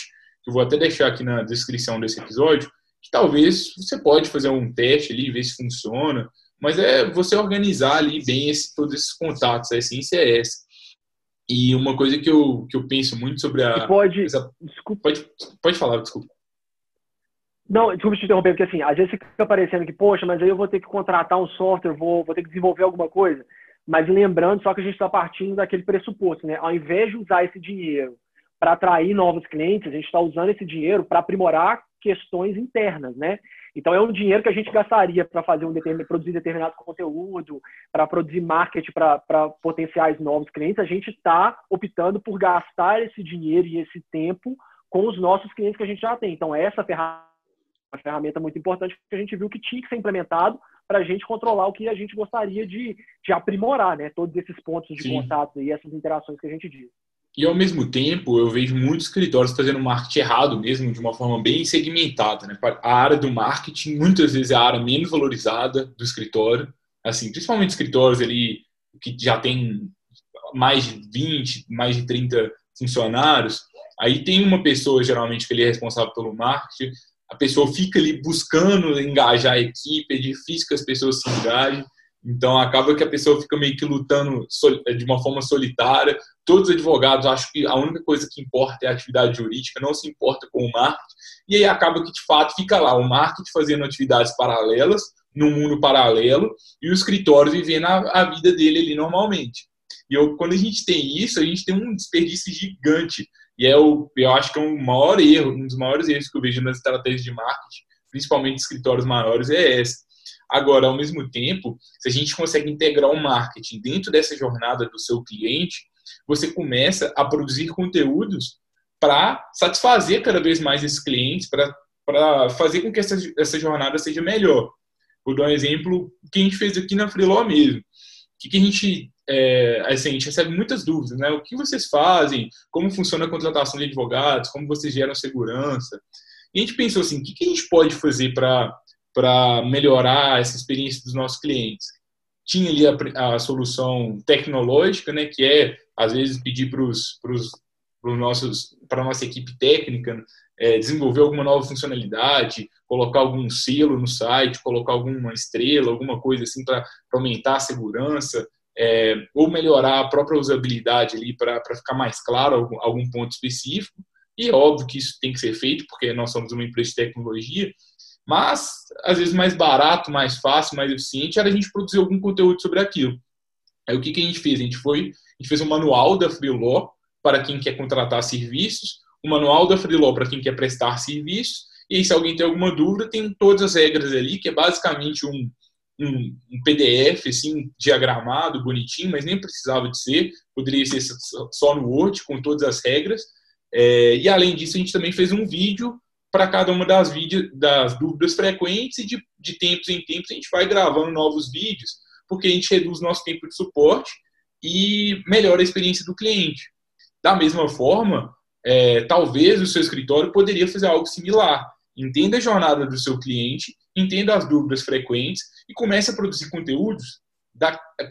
que eu vou até deixar aqui na descrição desse episódio, que talvez você pode fazer um teste ali, ver se funciona, mas é você organizar ali bem esse, todos esses contatos, a essência é essa. E uma coisa que eu, que eu penso muito sobre a. pode. Essa, desculpa. Pode, pode falar, desculpa. Não, desculpa te interromper, porque assim, às vezes fica parecendo que, poxa, mas aí eu vou ter que contratar um software, vou, vou ter que desenvolver alguma coisa. Mas lembrando só que a gente está partindo daquele pressuposto, né? Ao invés de usar esse dinheiro para atrair novos clientes, a gente está usando esse dinheiro para aprimorar questões internas, né? Então, é um dinheiro que a gente gastaria para fazer um determin... produzir determinado conteúdo, para produzir marketing para potenciais novos clientes. A gente está optando por gastar esse dinheiro e esse tempo com os nossos clientes que a gente já tem. Então, essa ferramenta uma ferramenta muito importante que a gente viu que tinha que ser implementado para a gente controlar o que a gente gostaria de, de aprimorar, né? Todos esses pontos de Sim. contato e essas interações que a gente diz. E ao mesmo tempo, eu vejo muitos escritórios fazendo marketing errado mesmo, de uma forma bem segmentada. Né? A área do marketing, muitas vezes, é a área menos valorizada do escritório. Assim, principalmente escritórios ali que já tem mais de 20, mais de 30 funcionários. Aí tem uma pessoa, geralmente, que ele é responsável pelo marketing. A pessoa fica ali buscando engajar a equipe, é difícil que as pessoas se engajem. Então acaba que a pessoa fica meio que lutando de uma forma solitária. Todos os advogados acham que a única coisa que importa é a atividade jurídica, não se importa com o marketing. E aí acaba que de fato fica lá o marketing fazendo atividades paralelas, num mundo paralelo, e o escritório vivendo a, a vida dele ali normalmente. E eu, quando a gente tem isso, a gente tem um desperdício gigante. E é o, eu acho que é um maior erro, um dos maiores erros que eu vejo nas estratégias de marketing, principalmente escritórios maiores, é essa Agora, ao mesmo tempo, se a gente consegue integrar o marketing dentro dessa jornada do seu cliente, você começa a produzir conteúdos para satisfazer cada vez mais esses clientes, para fazer com que essa, essa jornada seja melhor. Vou dar um exemplo que a gente fez aqui na Freeló mesmo. O que, que a gente é, assim, a gente recebe muitas dúvidas, né? O que vocês fazem? Como funciona a contratação de advogados? Como vocês geram segurança? E a gente pensou assim, o que, a gente pode fazer para melhorar essa experiência dos nossos clientes. Tinha ali a, a solução tecnológica, né, que é, às vezes, pedir para os para a nossa equipe técnica é, desenvolver alguma nova funcionalidade, colocar algum selo no site, colocar alguma estrela, alguma coisa assim para aumentar a segurança, é, ou melhorar a própria usabilidade ali para ficar mais claro algum, algum ponto específico. E é óbvio que isso tem que ser feito, porque nós somos uma empresa de tecnologia, mas, às vezes, mais barato, mais fácil, mais eficiente era a gente produzir algum conteúdo sobre aquilo. Aí o que, que a gente fez? A gente foi, a gente fez um manual da Freelaw para quem quer contratar serviços, um manual da Freelaw para quem quer prestar serviços, e aí, se alguém tem alguma dúvida, tem todas as regras ali, que é basicamente um, um, um, PDF, assim, diagramado, bonitinho, mas nem precisava de ser, poderia ser só no Word, com todas as regras. É, e além disso, a gente também fez um vídeo para cada uma das, das dúvidas frequentes e de, de tempos em tempos a gente vai gravando novos vídeos, porque a gente reduz nosso tempo de suporte e melhora a experiência do cliente. Da mesma forma, é, talvez o seu escritório poderia fazer algo similar. Entenda a jornada do seu cliente, entenda as dúvidas frequentes e comece a produzir conteúdos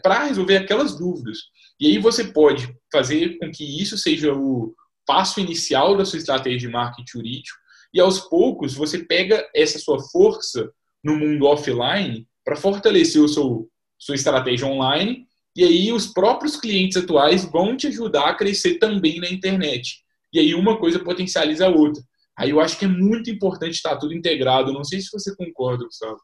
para resolver aquelas dúvidas. E aí você pode fazer com que isso seja o passo inicial da sua estratégia de marketing jurídico e aos poucos você pega essa sua força no mundo offline para fortalecer o seu sua estratégia online e aí os próprios clientes atuais vão te ajudar a crescer também na internet. E aí uma coisa potencializa a outra. Aí eu acho que é muito importante estar tudo integrado. Não sei se você concorda, Gustavo.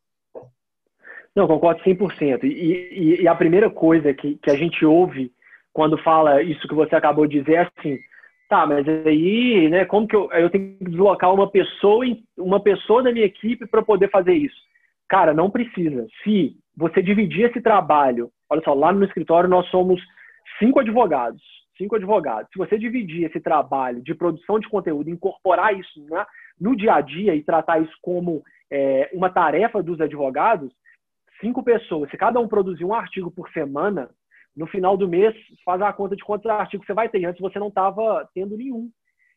Não, concordo 100%. E, e, e a primeira coisa que, que a gente ouve quando fala isso que você acabou de dizer é assim, tá, mas aí, né, como que eu, eu tenho que deslocar uma pessoa, uma pessoa da minha equipe para poder fazer isso? Cara, não precisa. Se você dividir esse trabalho, olha só, lá no escritório nós somos cinco advogados, cinco advogados. Se você dividir esse trabalho de produção de conteúdo, incorporar isso né, no dia a dia e tratar isso como é, uma tarefa dos advogados, cinco pessoas, se cada um produzir um artigo por semana, no final do mês, faz a conta de quantos artigos você vai ter. Antes você não estava tendo nenhum,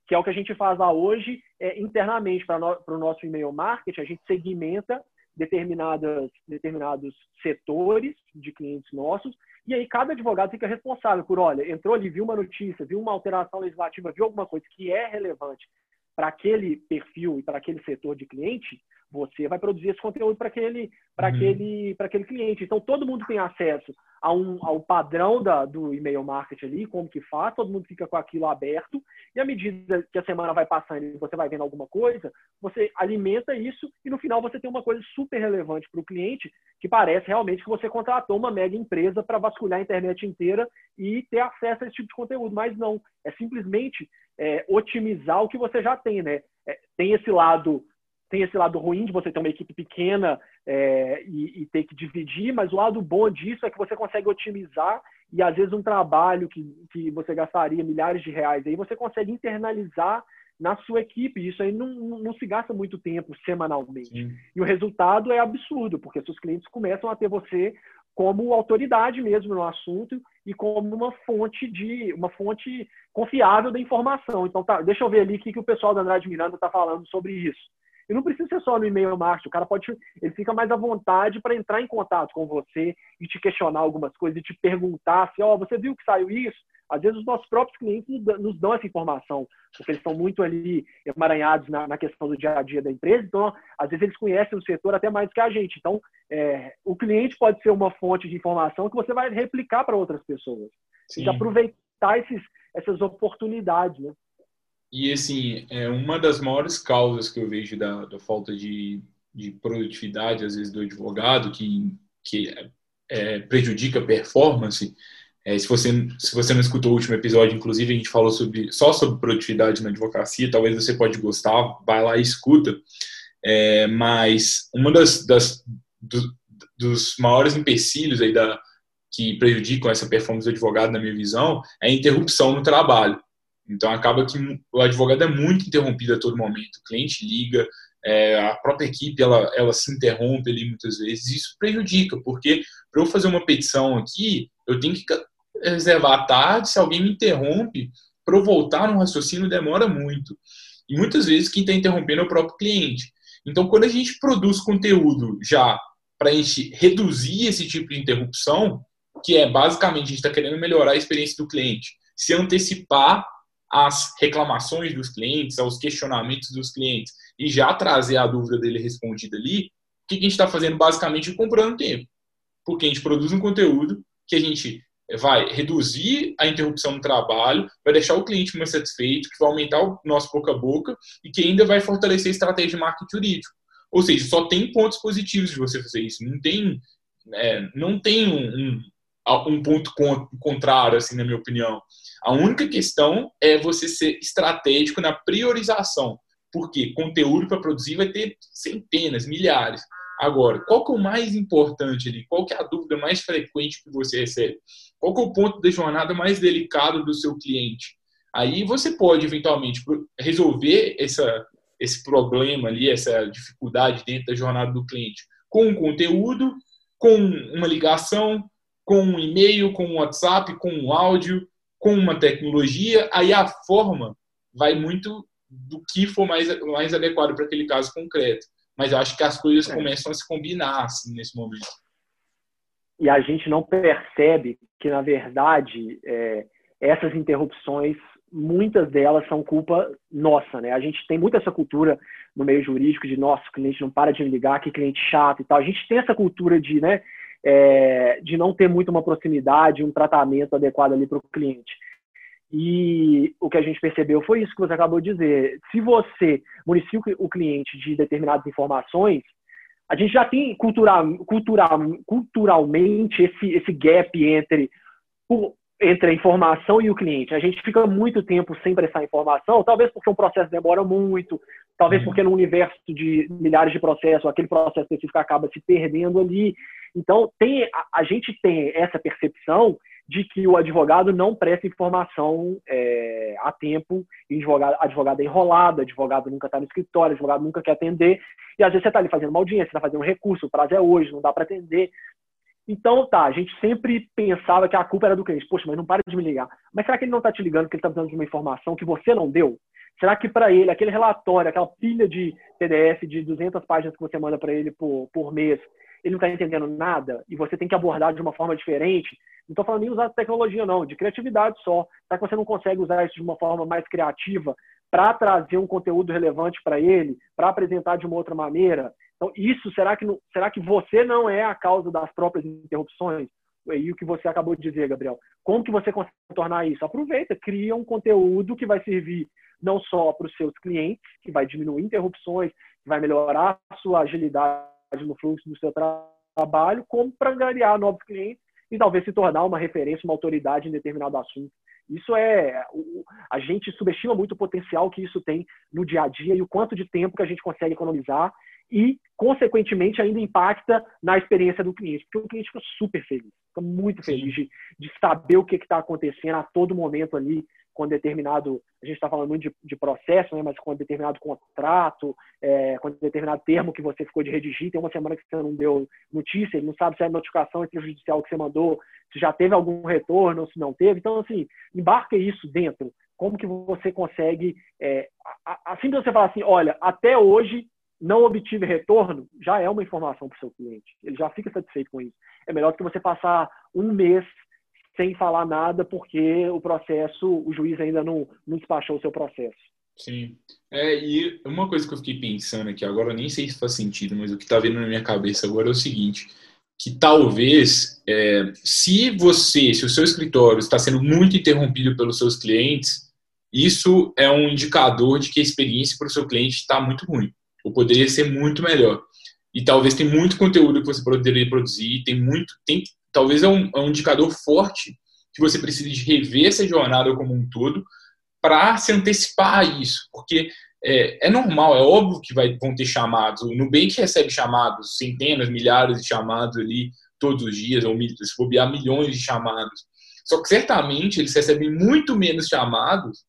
que é o que a gente faz lá hoje é, internamente para no, o nosso e-mail marketing. A gente segmenta determinadas, determinados setores de clientes nossos, e aí cada advogado fica responsável por, olha, entrou ali, viu uma notícia, viu uma alteração legislativa, viu alguma coisa que é relevante para aquele perfil e para aquele setor de cliente, você vai produzir esse conteúdo para aquele, para uhum. aquele, para aquele cliente. Então, todo mundo tem acesso a um, ao padrão da, do e-mail marketing ali, como que faz, todo mundo fica com aquilo aberto, e à medida que a semana vai passando e você vai vendo alguma coisa, você alimenta isso e no final você tem uma coisa super relevante para o cliente, que parece realmente que você contratou uma mega empresa para vasculhar a internet inteira e ter acesso a esse tipo de conteúdo. Mas não, é simplesmente é, otimizar o que você já tem, né? É, tem esse lado tem esse lado ruim de você ter uma equipe pequena é, e, e, ter que dividir, mas o lado bom disso é que você consegue otimizar e às vezes um trabalho que, que você gastaria milhares de reais aí você consegue internalizar na sua equipe. Isso aí não, não se gasta muito tempo semanalmente. Sim. E o resultado é absurdo, porque seus clientes começam a ter você como autoridade mesmo no assunto e como uma fonte de uma fonte confiável da informação. Então, tá, deixa eu ver ali o que, que o pessoal da Andrade Miranda está falando sobre isso. E não precisa ser só no e-mail marketing, o cara pode, ele fica mais à vontade para entrar em contato com você e te questionar algumas coisas e te perguntar se, ó, oh, você viu que saiu isso? Às vezes os nossos próprios clientes nos dão essa informação, porque eles estão muito ali emaranhados na, na questão do dia a dia da empresa, então às vezes eles conhecem o setor até mais que a gente. Então, é, o cliente pode ser uma fonte de informação que você vai replicar para outras pessoas. Sim. E aproveitar esses, essas oportunidades, né? E, assim, é uma das maiores causas que eu vejo da, da falta de, de produtividade, às vezes, do advogado, que, que é, prejudica a performance. É, se, você, se você não escutou o último episódio, inclusive, a gente falou sobre, só sobre produtividade na advocacia, talvez você pode gostar, vai lá e escuta. É, mas uma das, das do, dos maiores empecilhos aí da, que prejudicam essa performance do advogado, na minha visão, é a interrupção no trabalho. Então acaba que o advogado é muito interrompido a todo momento. O cliente liga, é, a própria equipe ela, ela se interrompe ali muitas vezes. Isso prejudica, porque para eu fazer uma petição aqui, eu tenho que reservar a tarde. Se alguém me interrompe, para eu voltar no raciocínio demora muito. E muitas vezes quem está interrompendo é o próprio cliente. Então, quando a gente produz conteúdo já para a gente reduzir esse tipo de interrupção, que é basicamente a gente está querendo melhorar a experiência do cliente, se antecipar às reclamações dos clientes, aos questionamentos dos clientes e já trazer a dúvida dele respondida ali, o que a gente está fazendo basicamente comprando tempo. Porque a gente produz um conteúdo que a gente vai reduzir a interrupção no trabalho, vai deixar o cliente mais satisfeito, que vai aumentar o nosso boca a boca e que ainda vai fortalecer a estratégia de marketing jurídico. Ou seja, só tem pontos positivos de você fazer isso. Não tem, é, não tem um, um, um ponto contrário, assim, na minha opinião. A única questão é você ser estratégico na priorização, porque conteúdo para produzir vai ter centenas, milhares. Agora, qual que é o mais importante ali? Qual que é a dúvida mais frequente que você recebe? Qual que é o ponto da jornada mais delicado do seu cliente? Aí você pode, eventualmente, resolver essa, esse problema ali, essa dificuldade dentro da jornada do cliente com um conteúdo, com uma ligação, com um e-mail, com um WhatsApp, com um áudio, com uma tecnologia, aí a forma vai muito do que for mais, mais adequado para aquele caso concreto. Mas eu acho que as coisas é. começam a se combinar assim, nesse momento. E a gente não percebe que, na verdade, é, essas interrupções, muitas delas são culpa nossa, né? A gente tem muito essa cultura no meio jurídico de nosso cliente não para de me ligar, que cliente chato e tal. A gente tem essa cultura de, né, é, de não ter muito uma proximidade, um tratamento adequado ali para o cliente. E o que a gente percebeu foi isso que você acabou de dizer. Se você municia o cliente de determinadas informações, a gente já tem cultural, cultural, culturalmente esse, esse gap entre, entre a informação e o cliente. A gente fica muito tempo sem prestar informação, talvez porque um processo demora muito, talvez uhum. porque no universo de milhares de processos, aquele processo específico acaba se perdendo ali. Então, tem, a, a gente tem essa percepção de que o advogado não presta informação é, a tempo, advogado, advogado é enrolado, advogado nunca está no escritório, advogado nunca quer atender, e às vezes você está ali fazendo uma audiência, está fazendo um recurso, o prazo é hoje, não dá para atender. Então, tá, a gente sempre pensava que a culpa era do cliente. Poxa, mas não para de me ligar. Mas será que ele não está te ligando porque ele está precisando de uma informação que você não deu? Será que para ele, aquele relatório, aquela pilha de PDF de 200 páginas que você manda para ele por, por mês, ele não está entendendo nada e você tem que abordar de uma forma diferente? Não estou falando nem usar tecnologia, não, de criatividade só. Será que você não consegue usar isso de uma forma mais criativa para trazer um conteúdo relevante para ele, para apresentar de uma outra maneira? Então, isso, será que, será que você não é a causa das próprias interrupções? E o que você acabou de dizer, Gabriel. Como que você consegue tornar isso? Aproveita, cria um conteúdo que vai servir não só para os seus clientes, que vai diminuir interrupções, que vai melhorar a sua agilidade no fluxo do seu tra trabalho, como para ganhar novos clientes e talvez se tornar uma referência, uma autoridade em determinado assunto. Isso é. A gente subestima muito o potencial que isso tem no dia a dia e o quanto de tempo que a gente consegue economizar e, consequentemente, ainda impacta na experiência do cliente, porque o cliente fica super feliz, fica muito feliz de, de saber o que está acontecendo a todo momento ali, com determinado, a gente está falando muito de, de, processo, né, mas com determinado contrato, é, com determinado termo que você ficou de redigir, tem uma semana que você não deu notícia, ele não sabe se é notificação extrajudicial que você mandou, se já teve algum retorno ou se não teve. Então, assim, embarca isso dentro. Como que você consegue, é, assim que você falar assim, olha, até hoje não obtive retorno, já é uma informação para o seu cliente. Ele já fica satisfeito com isso. É melhor do que você passar um mês sem falar nada, porque o processo, o juiz ainda não, não despachou o seu processo. Sim. É, e uma coisa que eu fiquei pensando aqui agora, nem sei se faz sentido, mas o que está vindo na minha cabeça agora é o seguinte: que talvez, é, se você, se o seu escritório está sendo muito interrompido pelos seus clientes, isso é um indicador de que a experiência para o seu cliente está muito ruim, ou poderia ser muito melhor. E talvez tem muito conteúdo que você poderia produzir, tem muito, tem, talvez é um, é um indicador forte que você precisa de rever essa jornada como um todo para se antecipar a isso, porque é, é, normal, é óbvio que vai, vão ter chamados. O Nubank recebe chamados, centenas, milhares de chamados ali todos os dias, ou se bobear milhões de chamados. Só que certamente eles recebem muito menos chamados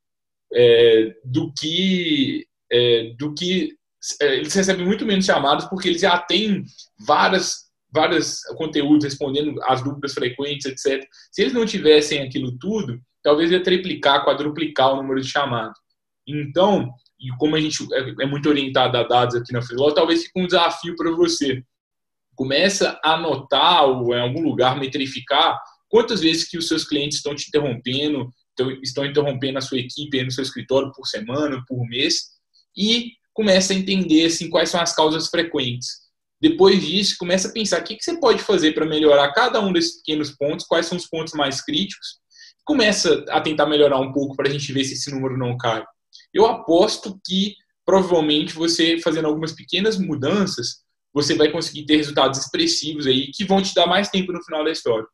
é, do que é, do que eles recebem muito menos chamados porque eles já têm várias vários conteúdos respondendo às dúvidas frequentes, etc. Se eles não tivessem aquilo tudo, talvez ia triplicar, quadruplicar o número de chamados. Então, e como a gente é, é muito orientado a dados aqui na Freeló, talvez fique um desafio para você. Começa a anotar ou em algum lugar metrificar quantas vezes que os seus clientes estão te interrompendo, estão interrompendo a sua equipe no seu escritório por semana, por mês, e começa a entender assim, quais são as causas frequentes. Depois disso, começa a pensar o que, você pode fazer para melhorar cada um desses pequenos pontos, quais são os pontos mais críticos. Começa a tentar melhorar um pouco para a gente ver se esse número não cai. Eu aposto que provavelmente você fazendo algumas pequenas mudanças, você vai conseguir ter resultados expressivos aí que vão te dar mais tempo no final da história.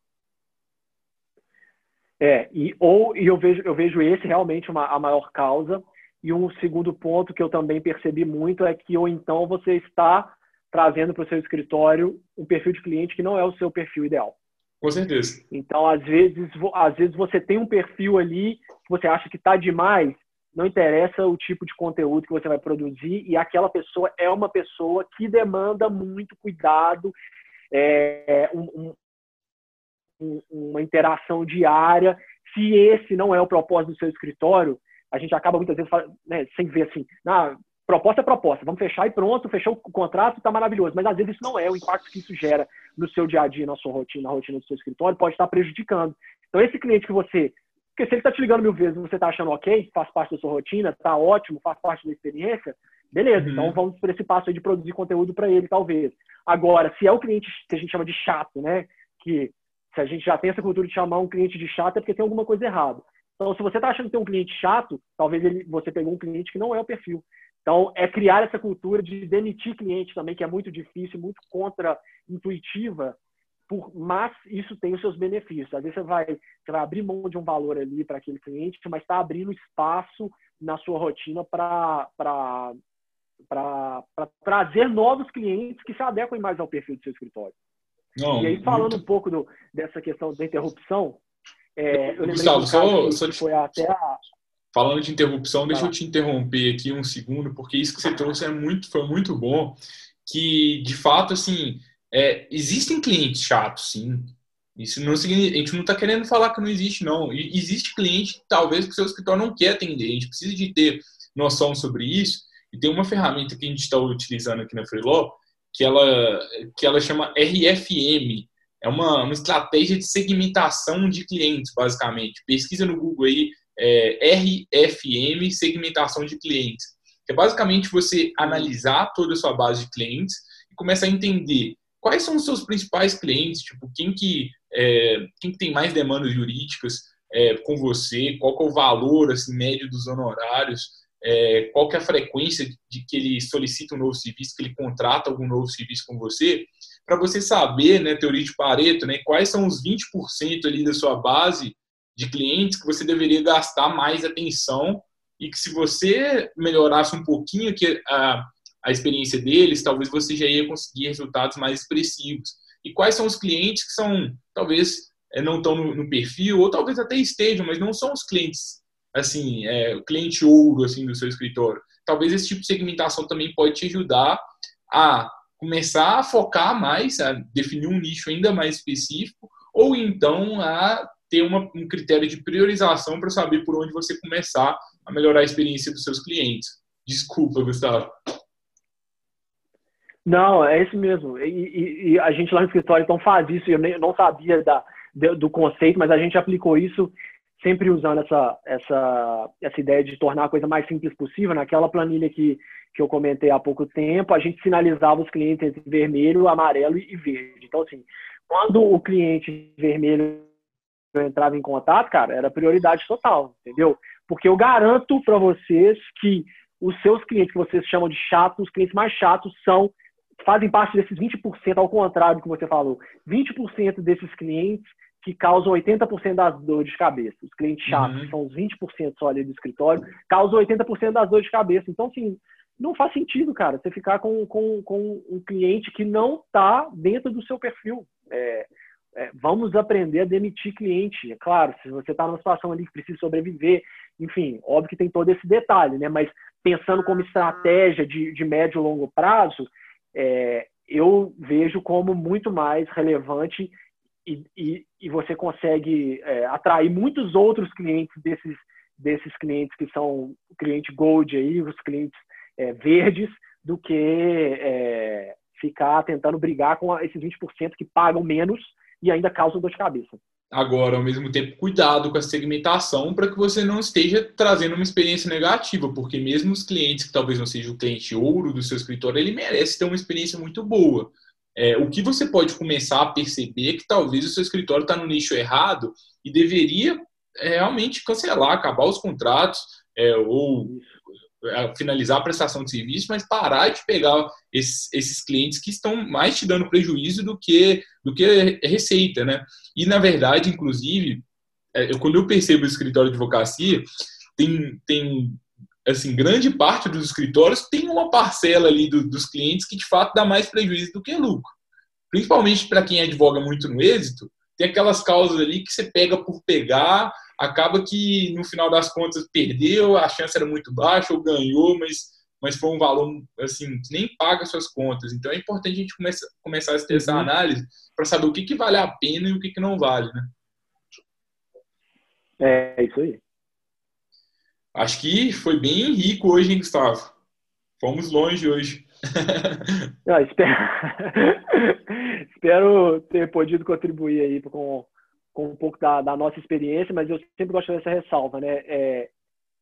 É, e, ou, e eu, vejo, eu vejo esse realmente uma, a maior causa. E um segundo ponto que eu também percebi muito é que ou então você está trazendo para o seu escritório um perfil de cliente que não é o seu perfil ideal. Com certeza. Então, às vezes, às vezes você tem um perfil ali que você acha que está demais, não interessa o tipo de conteúdo que você vai produzir e aquela pessoa é uma pessoa que demanda muito cuidado, é, um, um, uma interação diária. Se esse não é o propósito do seu escritório, a gente acaba muitas vezes né, sem ver assim, na proposta é proposta, vamos fechar e pronto, fechou o contrato, está maravilhoso. Mas às vezes isso não é, o impacto que isso gera no seu dia a dia, na sua rotina, na rotina do seu escritório, pode estar prejudicando. Então, esse cliente que você. Porque se ele está te ligando mil vezes e você está achando ok, faz parte da sua rotina, está ótimo, faz parte da experiência, beleza, uhum. então vamos por esse passo aí de produzir conteúdo para ele, talvez. Agora, se é o cliente que a gente chama de chato, né? Que se a gente já tem essa cultura de chamar um cliente de chato, é porque tem alguma coisa errada. Então, se você está achando que tem um cliente chato, talvez ele, você pegou um cliente que não é o perfil. Então, é criar essa cultura de demitir cliente também, que é muito difícil, muito contra-intuitiva, mas isso tem os seus benefícios. Às vezes você vai, você vai abrir mão de um valor ali para aquele cliente, mas está abrindo espaço na sua rotina para trazer novos clientes que se adequem mais ao perfil do seu escritório. Não, e aí, falando muito... um pouco do, dessa questão da interrupção, é, eu Gustavo, só, só até a, Falando de interrupção, deixa eu te interromper aqui um segundo, porque isso que você trouxe é muito, foi muito bom. Que, de fato, assim, é, existem clientes chatos, sim. Isso não significa, a gente não está querendo falar que não existe, não. Existe cliente, talvez, que o seu escritório não quer atender. A gente precisa de ter noção sobre isso. E tem uma ferramenta que a gente está utilizando aqui na Freeló, que ela, que ela chama RFM. É uma, uma estratégia de segmentação de clientes, basicamente. Pesquisa no Google aí, é, RFM, segmentação de clientes. É basicamente você analisar toda a sua base de clientes e começar a entender quais são os seus principais clientes, tipo, quem que, é, quem que tem mais demandas jurídicas é, com você, qual que é o valor assim, médio dos honorários, é, qual que é a frequência de que ele solicita um novo serviço, que ele contrata algum novo serviço com você, para você saber, né, teoria de Pareto, né, quais são os 20% ali da sua base de clientes que você deveria gastar mais atenção e que se você melhorasse um pouquinho que a, a experiência deles, talvez você já ia conseguir resultados mais expressivos. E quais são os clientes que são, talvez, é, não estão no, no, perfil, ou talvez até estejam, mas não são os clientes, assim, é, cliente ouro, assim, do seu escritório. Talvez esse tipo de segmentação também pode te ajudar a começar a focar mais, a definir um nicho ainda mais específico, ou então a ter uma, um critério de priorização para saber por onde você começar a melhorar a experiência dos seus clientes. Desculpa, Gustavo. Não, é isso mesmo. E, e, e a gente lá no escritório então faz isso. Eu, nem, não sabia da, do conceito, mas a gente aplicou isso sempre usando essa, essa, essa ideia de tornar a coisa mais simples possível. Naquela planilha que, que eu comentei há pouco tempo, a gente sinalizava os clientes entre vermelho, amarelo e verde. Então, assim, quando o cliente vermelho entrava em contato, cara, era prioridade total, entendeu? Porque eu garanto para vocês que os seus clientes, que vocês chamam de chatos, os clientes mais chatos são fazem parte desses 20%, ao contrário do que você falou. 20% desses clientes que causam 80% das dores de cabeça. Os clientes chatos, uhum. que são os 20% só ali do escritório, causam 80% das dores de cabeça. Então, assim, não faz sentido, cara, você ficar com, com, com um cliente que não está dentro do seu perfil. É, é, vamos aprender a demitir cliente. É claro, se você está numa situação ali que precisa sobreviver, enfim, óbvio que tem todo esse detalhe, né? Mas pensando como estratégia de, de médio e longo prazo, é, eu vejo como muito mais relevante e, e, e você consegue é, atrair muitos outros clientes desses, desses clientes que são cliente gold aí, os clientes é, verdes, do que é, ficar tentando brigar com esses 20% que pagam menos e ainda causam dor de cabeça. Agora, ao mesmo tempo, cuidado com a segmentação para que você não esteja trazendo uma experiência negativa, porque mesmo os clientes que talvez não seja o cliente ouro do seu escritório, ele merece ter uma experiência muito boa. É, o que você pode começar a perceber é que talvez o seu escritório está no nicho errado e deveria é, realmente cancelar, acabar os contratos é, ou finalizar a prestação de serviço, mas parar de pegar esses, esses, clientes que estão mais te dando prejuízo do que, do que receita, né? E, na verdade, inclusive, é, eu, quando eu percebo o escritório de advocacia, tem, tem assim, grande parte dos escritórios tem uma parcela ali do, dos clientes que, de fato, dá mais prejuízo do que lucro. Principalmente para quem advoga muito no êxito, tem aquelas causas ali que você pega por pegar, acaba que no final das contas perdeu, a chance era muito baixa ou ganhou, mas, mas foi um valor assim que nem paga suas contas. Então é importante a gente começar, começar a ter essa uhum. análise para saber o que, que vale a pena e o que, que não vale, né? É, isso aí. Acho que foi bem rico hoje, hein, Gustavo? Fomos longe hoje. *laughs* Não, espero... *laughs* espero ter podido contribuir aí com, com um pouco da, da, nossa experiência, mas eu sempre gosto dessa ressalva, né? É,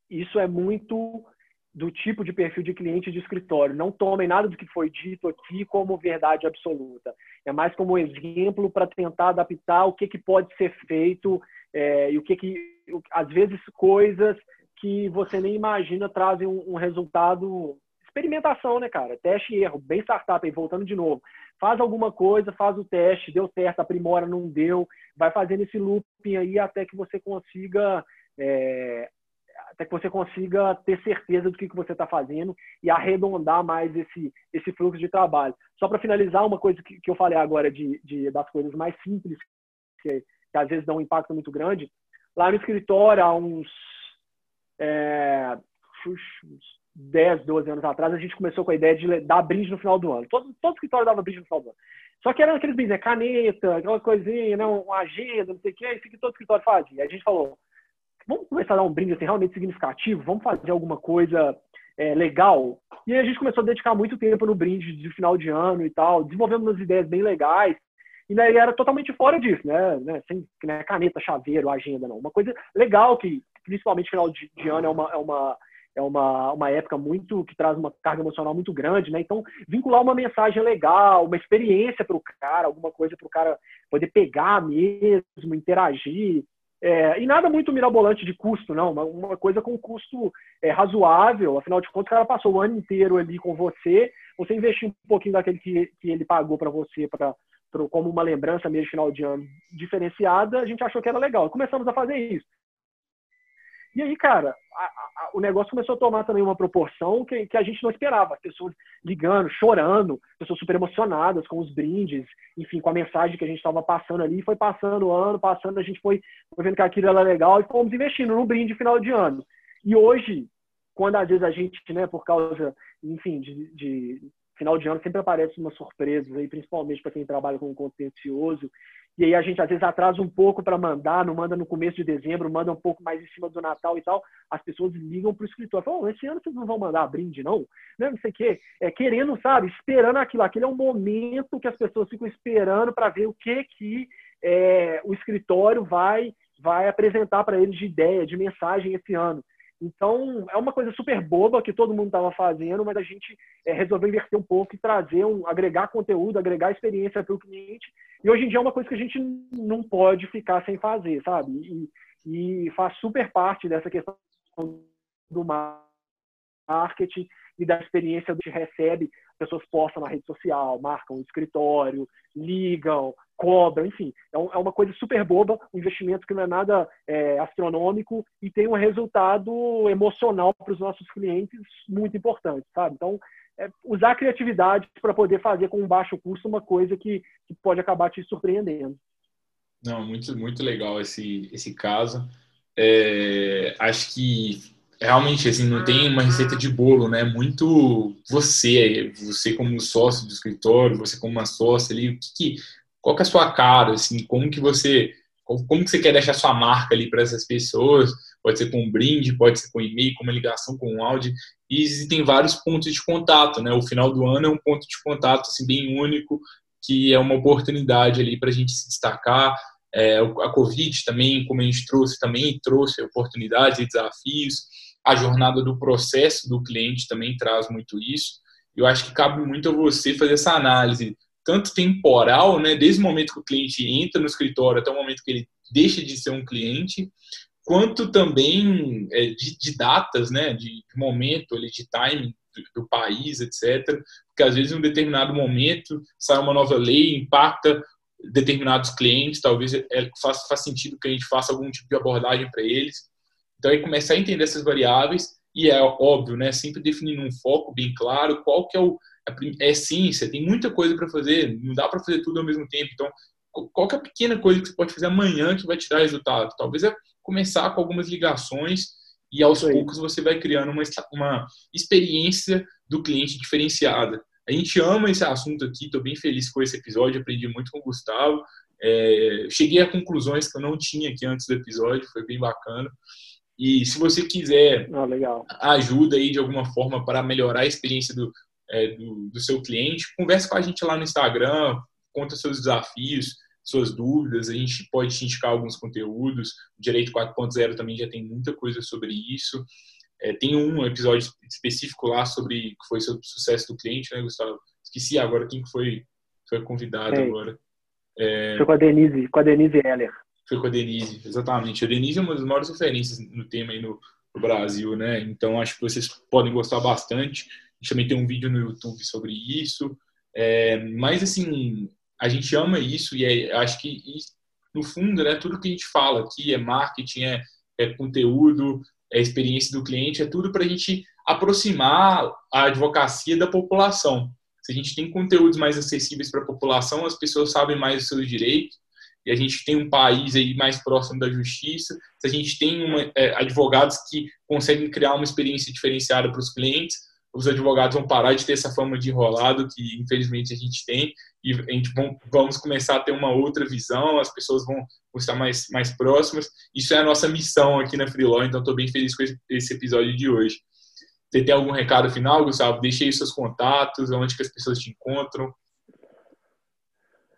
isso é muito do tipo de perfil de cliente de escritório. Não tomem nada do que foi dito aqui como verdade absoluta. É mais como exemplo para tentar adaptar o que, que pode ser feito é, e o que, que às vezes coisas que você nem imagina trazem um, um resultado experimentação, né, cara? Teste e erro, bem startup aí, voltando de novo. Faz alguma coisa, faz o teste, deu certo, aprimora, não deu, vai fazendo esse looping aí até que você consiga é, até que você consiga ter certeza do que, que você está fazendo e arredondar mais esse, esse fluxo de trabalho. Só para finalizar, uma coisa que, que eu falei agora de, de, das coisas mais simples, que, que às vezes dão um impacto muito grande, lá no escritório, há uns, é, uns 10, 12 anos atrás, a gente começou com a ideia de dar brinde no final do ano. Todo, todo escritório dava brinde no final do ano. Só que eram aqueles brindes, né? caneta, aquela coisinha, né? uma agenda, não sei o que, isso que todo escritório fazia. Aí a gente falou, vamos começar a dar um brinde assim, realmente significativo, vamos fazer alguma coisa é, legal. E aí a gente começou a dedicar muito tempo no brinde de final de ano e tal, desenvolvendo umas ideias bem legais. E né, era totalmente fora disso, né? né sem né, caneta, chaveiro, agenda, não. Uma coisa legal que, principalmente final de, de ano, é uma, é uma é uma, uma época muito que traz uma carga emocional muito grande, né? Então, vincular uma mensagem legal, uma experiência para o cara, alguma coisa para o cara poder pegar mesmo, interagir. É, e nada muito mirabolante de custo, não. Uma, uma coisa com custo é, razoável. Afinal de contas, o cara passou o ano inteiro ali com você. Você investiu um pouquinho daquele que, que ele pagou para você para como uma lembrança mesmo final de ano diferenciada. A gente achou que era legal. Começamos a fazer isso. E aí, cara, a, a, o negócio começou a tomar também uma proporção que, que a gente não esperava. As pessoas ligando, chorando, pessoas super emocionadas com os brindes, enfim, com a mensagem que a gente estava passando ali. Foi passando o ano, passando, a gente foi, foi vendo que aquilo era legal e fomos investindo no brinde final de ano. E hoje, quando às vezes a gente, né, por causa, enfim, de, de final de ano sempre aparece umas surpresas aí, principalmente para quem trabalha com contencioso e aí a gente às vezes atrasa um pouco para mandar, não manda no começo de dezembro, manda um pouco mais em cima do Natal e tal. As pessoas ligam para o escritório, falam, oh, esse ano vocês não vão mandar brinde, não? Não, não sei o quê. É, querendo, sabe, esperando aquilo. Aquele é um momento que as pessoas ficam esperando para ver o que que é, o escritório vai, vai apresentar para eles de ideia, de mensagem esse ano. Então, é uma coisa super boba que todo mundo estava fazendo, mas a gente é, resolveu inverter um pouco e trazer, um, agregar conteúdo, agregar experiência para o cliente. E hoje em dia é uma coisa que a gente não pode ficar sem fazer, sabe? E, e faz super parte dessa questão do marketing e da experiência que recebe. As pessoas postam na rede social, marcam o escritório, ligam, cobram, enfim. É, um, é, uma coisa super boba, um investimento que não é nada é, astronômico e tem um resultado emocional para os nossos clientes muito importante, sabe? Então, é, usar a criatividade para poder fazer com um baixo custo uma coisa que, que pode acabar te surpreendendo. Não, muito, muito legal esse, esse caso. É, acho que realmente assim não tem uma receita de bolo, né? Muito você, você como sócio do escritório, você como uma sócia ali, o que, que qual que é a sua cara, assim, como que você como que você quer deixar sua marca ali para essas pessoas? Pode ser com um brinde, pode ser com e-mail, com uma ligação, com um áudio. E existem vários pontos de contato, né? O final do ano é um ponto de contato assim bem único, que é uma oportunidade ali para a gente se destacar. É, a Covid também, como a gente trouxe, também trouxe oportunidades e desafios. A jornada do processo do cliente também traz muito isso. Eu acho que cabe muito a você fazer essa análise tanto temporal, né, desde o momento que o cliente entra no escritório até o momento que ele deixa de ser um cliente, quanto também é, de, de, datas, né, de, momento, ali, de timing do, do, país, etc. Porque às vezes em um determinado momento sai uma nova lei, impacta determinados clientes, talvez é, faz, faz sentido que a gente faça algum tipo de abordagem para eles. Então, aí começar a entender essas variáveis e é óbvio, né, sempre definindo um foco bem claro, qual que é o é ciência, tem muita coisa para fazer, não dá para fazer tudo ao mesmo tempo. Então, qual é a pequena coisa que você pode fazer amanhã que vai te dar resultado? Talvez é começar com algumas ligações e aos poucos você vai criando uma, uma experiência do cliente diferenciada. A gente ama esse assunto aqui, estou bem feliz com esse episódio, aprendi muito com o Gustavo. É, cheguei a conclusões que eu não tinha aqui antes do episódio, foi bem bacana. E se você quiser ah, ajuda aí de alguma forma para melhorar a experiência do, é, do, do, seu cliente, converse com a gente lá no Instagram, conta seus desafios, suas dúvidas, a gente pode te indicar alguns conteúdos. O Direito 4.0 também já tem muita coisa sobre isso. É, tem um episódio específico lá sobre que foi sobre o sucesso do cliente, né, Gustavo? Esqueci agora quem foi, foi convidado agora. É... Foi com a Denise, com a Denise Heller. Foi com a Denise, exatamente. A Denise é uma das maiores referências no tema aí no, no Brasil, né? Então acho que vocês podem gostar bastante. A gente também tem um vídeo no YouTube sobre isso. É, mas assim, a gente ama isso e é, acho que no fundo, né, tudo que a gente fala aqui é marketing, é, é conteúdo, é experiência do cliente, é tudo para a gente aproximar a advocacia da população. Se a gente tem conteúdos mais acessíveis para a população, as pessoas sabem mais os seus direitos, e a gente tem um país aí mais próximo da justiça, se a gente tem uma, é, advogados que conseguem criar uma experiência diferenciada para os clientes, os advogados vão parar de ter essa fama de enrolado que infelizmente a gente tem e a gente vamos começar a ter uma outra visão, as pessoas vão, estar mais, mais próximas. Isso é a nossa missão aqui na Freelaw, então estou bem feliz com esse, episódio de hoje. Você tem algum recado final, Gustavo? Deixe aí seus contatos, onde que as pessoas te encontram.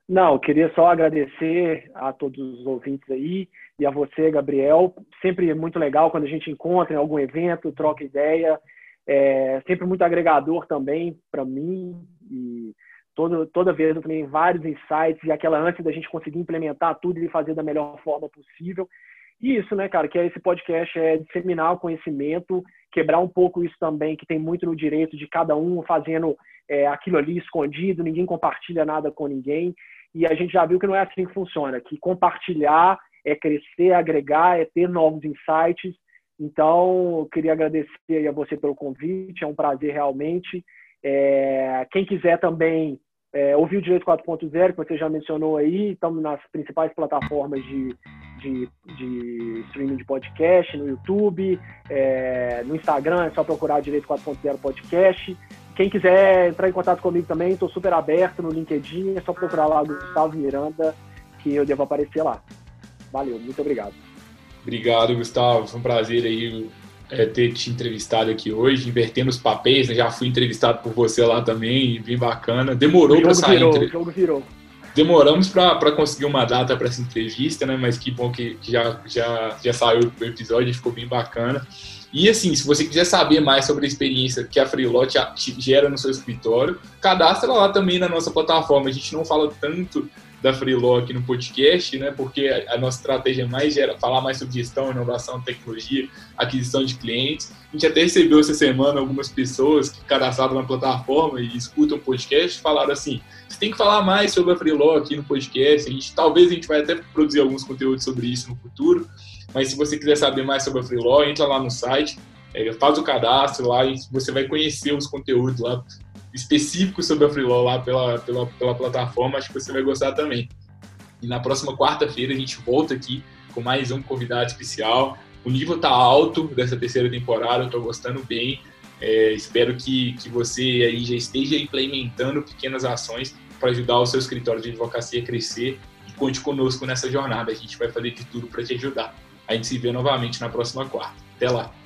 Não, queria só agradecer a todos os ouvintes aí e a você, Gabriel. Sempre é muito legal quando a gente encontra em algum evento, troca ideia. É sempre muito agregador também para mim e todo, toda vez eu também vários insights e aquela ânsia da gente conseguir implementar tudo e fazer da melhor forma possível. E isso, né, cara, que é esse podcast é disseminar o conhecimento, quebrar um pouco isso também, que tem muito no direito de cada um fazendo é, aquilo ali escondido, ninguém compartilha nada com ninguém. E a gente já viu que não é assim que funciona, que compartilhar é crescer, agregar, é ter novos insights. Então, eu queria agradecer a você pelo convite, é um prazer realmente. É, quem quiser também é, ouvir o Direito 4.0, que você já mencionou aí, estamos nas principais plataformas de, de, de streaming de podcast, no YouTube, é, no Instagram, é só procurar Direito 4.0 Podcast. Quem quiser entrar em contato comigo também, estou super aberto no LinkedIn, é só procurar lá Gustavo Miranda, que eu devo aparecer lá. Valeu, muito obrigado. Obrigado, Gustavo. Foi um prazer aí é, ter te entrevistado aqui hoje, invertendo os papéis. Né? Já fui entrevistado por você lá também, bem bacana. Demorou para sair. Virou, entre... O jogo virou. Demoramos para conseguir uma data para essa entrevista, né? Mas que bom que, já, já, já saiu o episódio, ficou bem bacana. E assim, se você quiser saber mais sobre a experiência que a Freelot gera no seu escritório, cadastra lá também na nossa plataforma. A gente não fala tanto da Freeló aqui no podcast, né? Porque a, nossa estratégia mais era falar mais sobre gestão, inovação, tecnologia, aquisição de clientes. A gente até recebeu essa semana algumas pessoas que cadastraram na plataforma e escutam o podcast falaram assim: você tem que falar mais sobre a Freeló aqui no podcast. A gente, talvez a gente vai até produzir alguns conteúdos sobre isso no futuro. Mas se você quiser saber mais sobre a Freeló, entra lá no site, é, faz o cadastro lá e você vai conhecer os conteúdos lá específicos sobre a Freeló lá pela, pela, pela plataforma. Acho que você vai gostar também. E na próxima quarta-feira a gente volta aqui com mais um convidado especial. O nível está alto dessa terceira temporada, eu estou gostando bem. É, espero que, que você aí já esteja implementando pequenas ações para ajudar o seu escritório de advocacia a crescer e conte conosco nessa jornada. A gente vai fazer de tudo para te ajudar. A gente se vê novamente na próxima quarta. Até lá!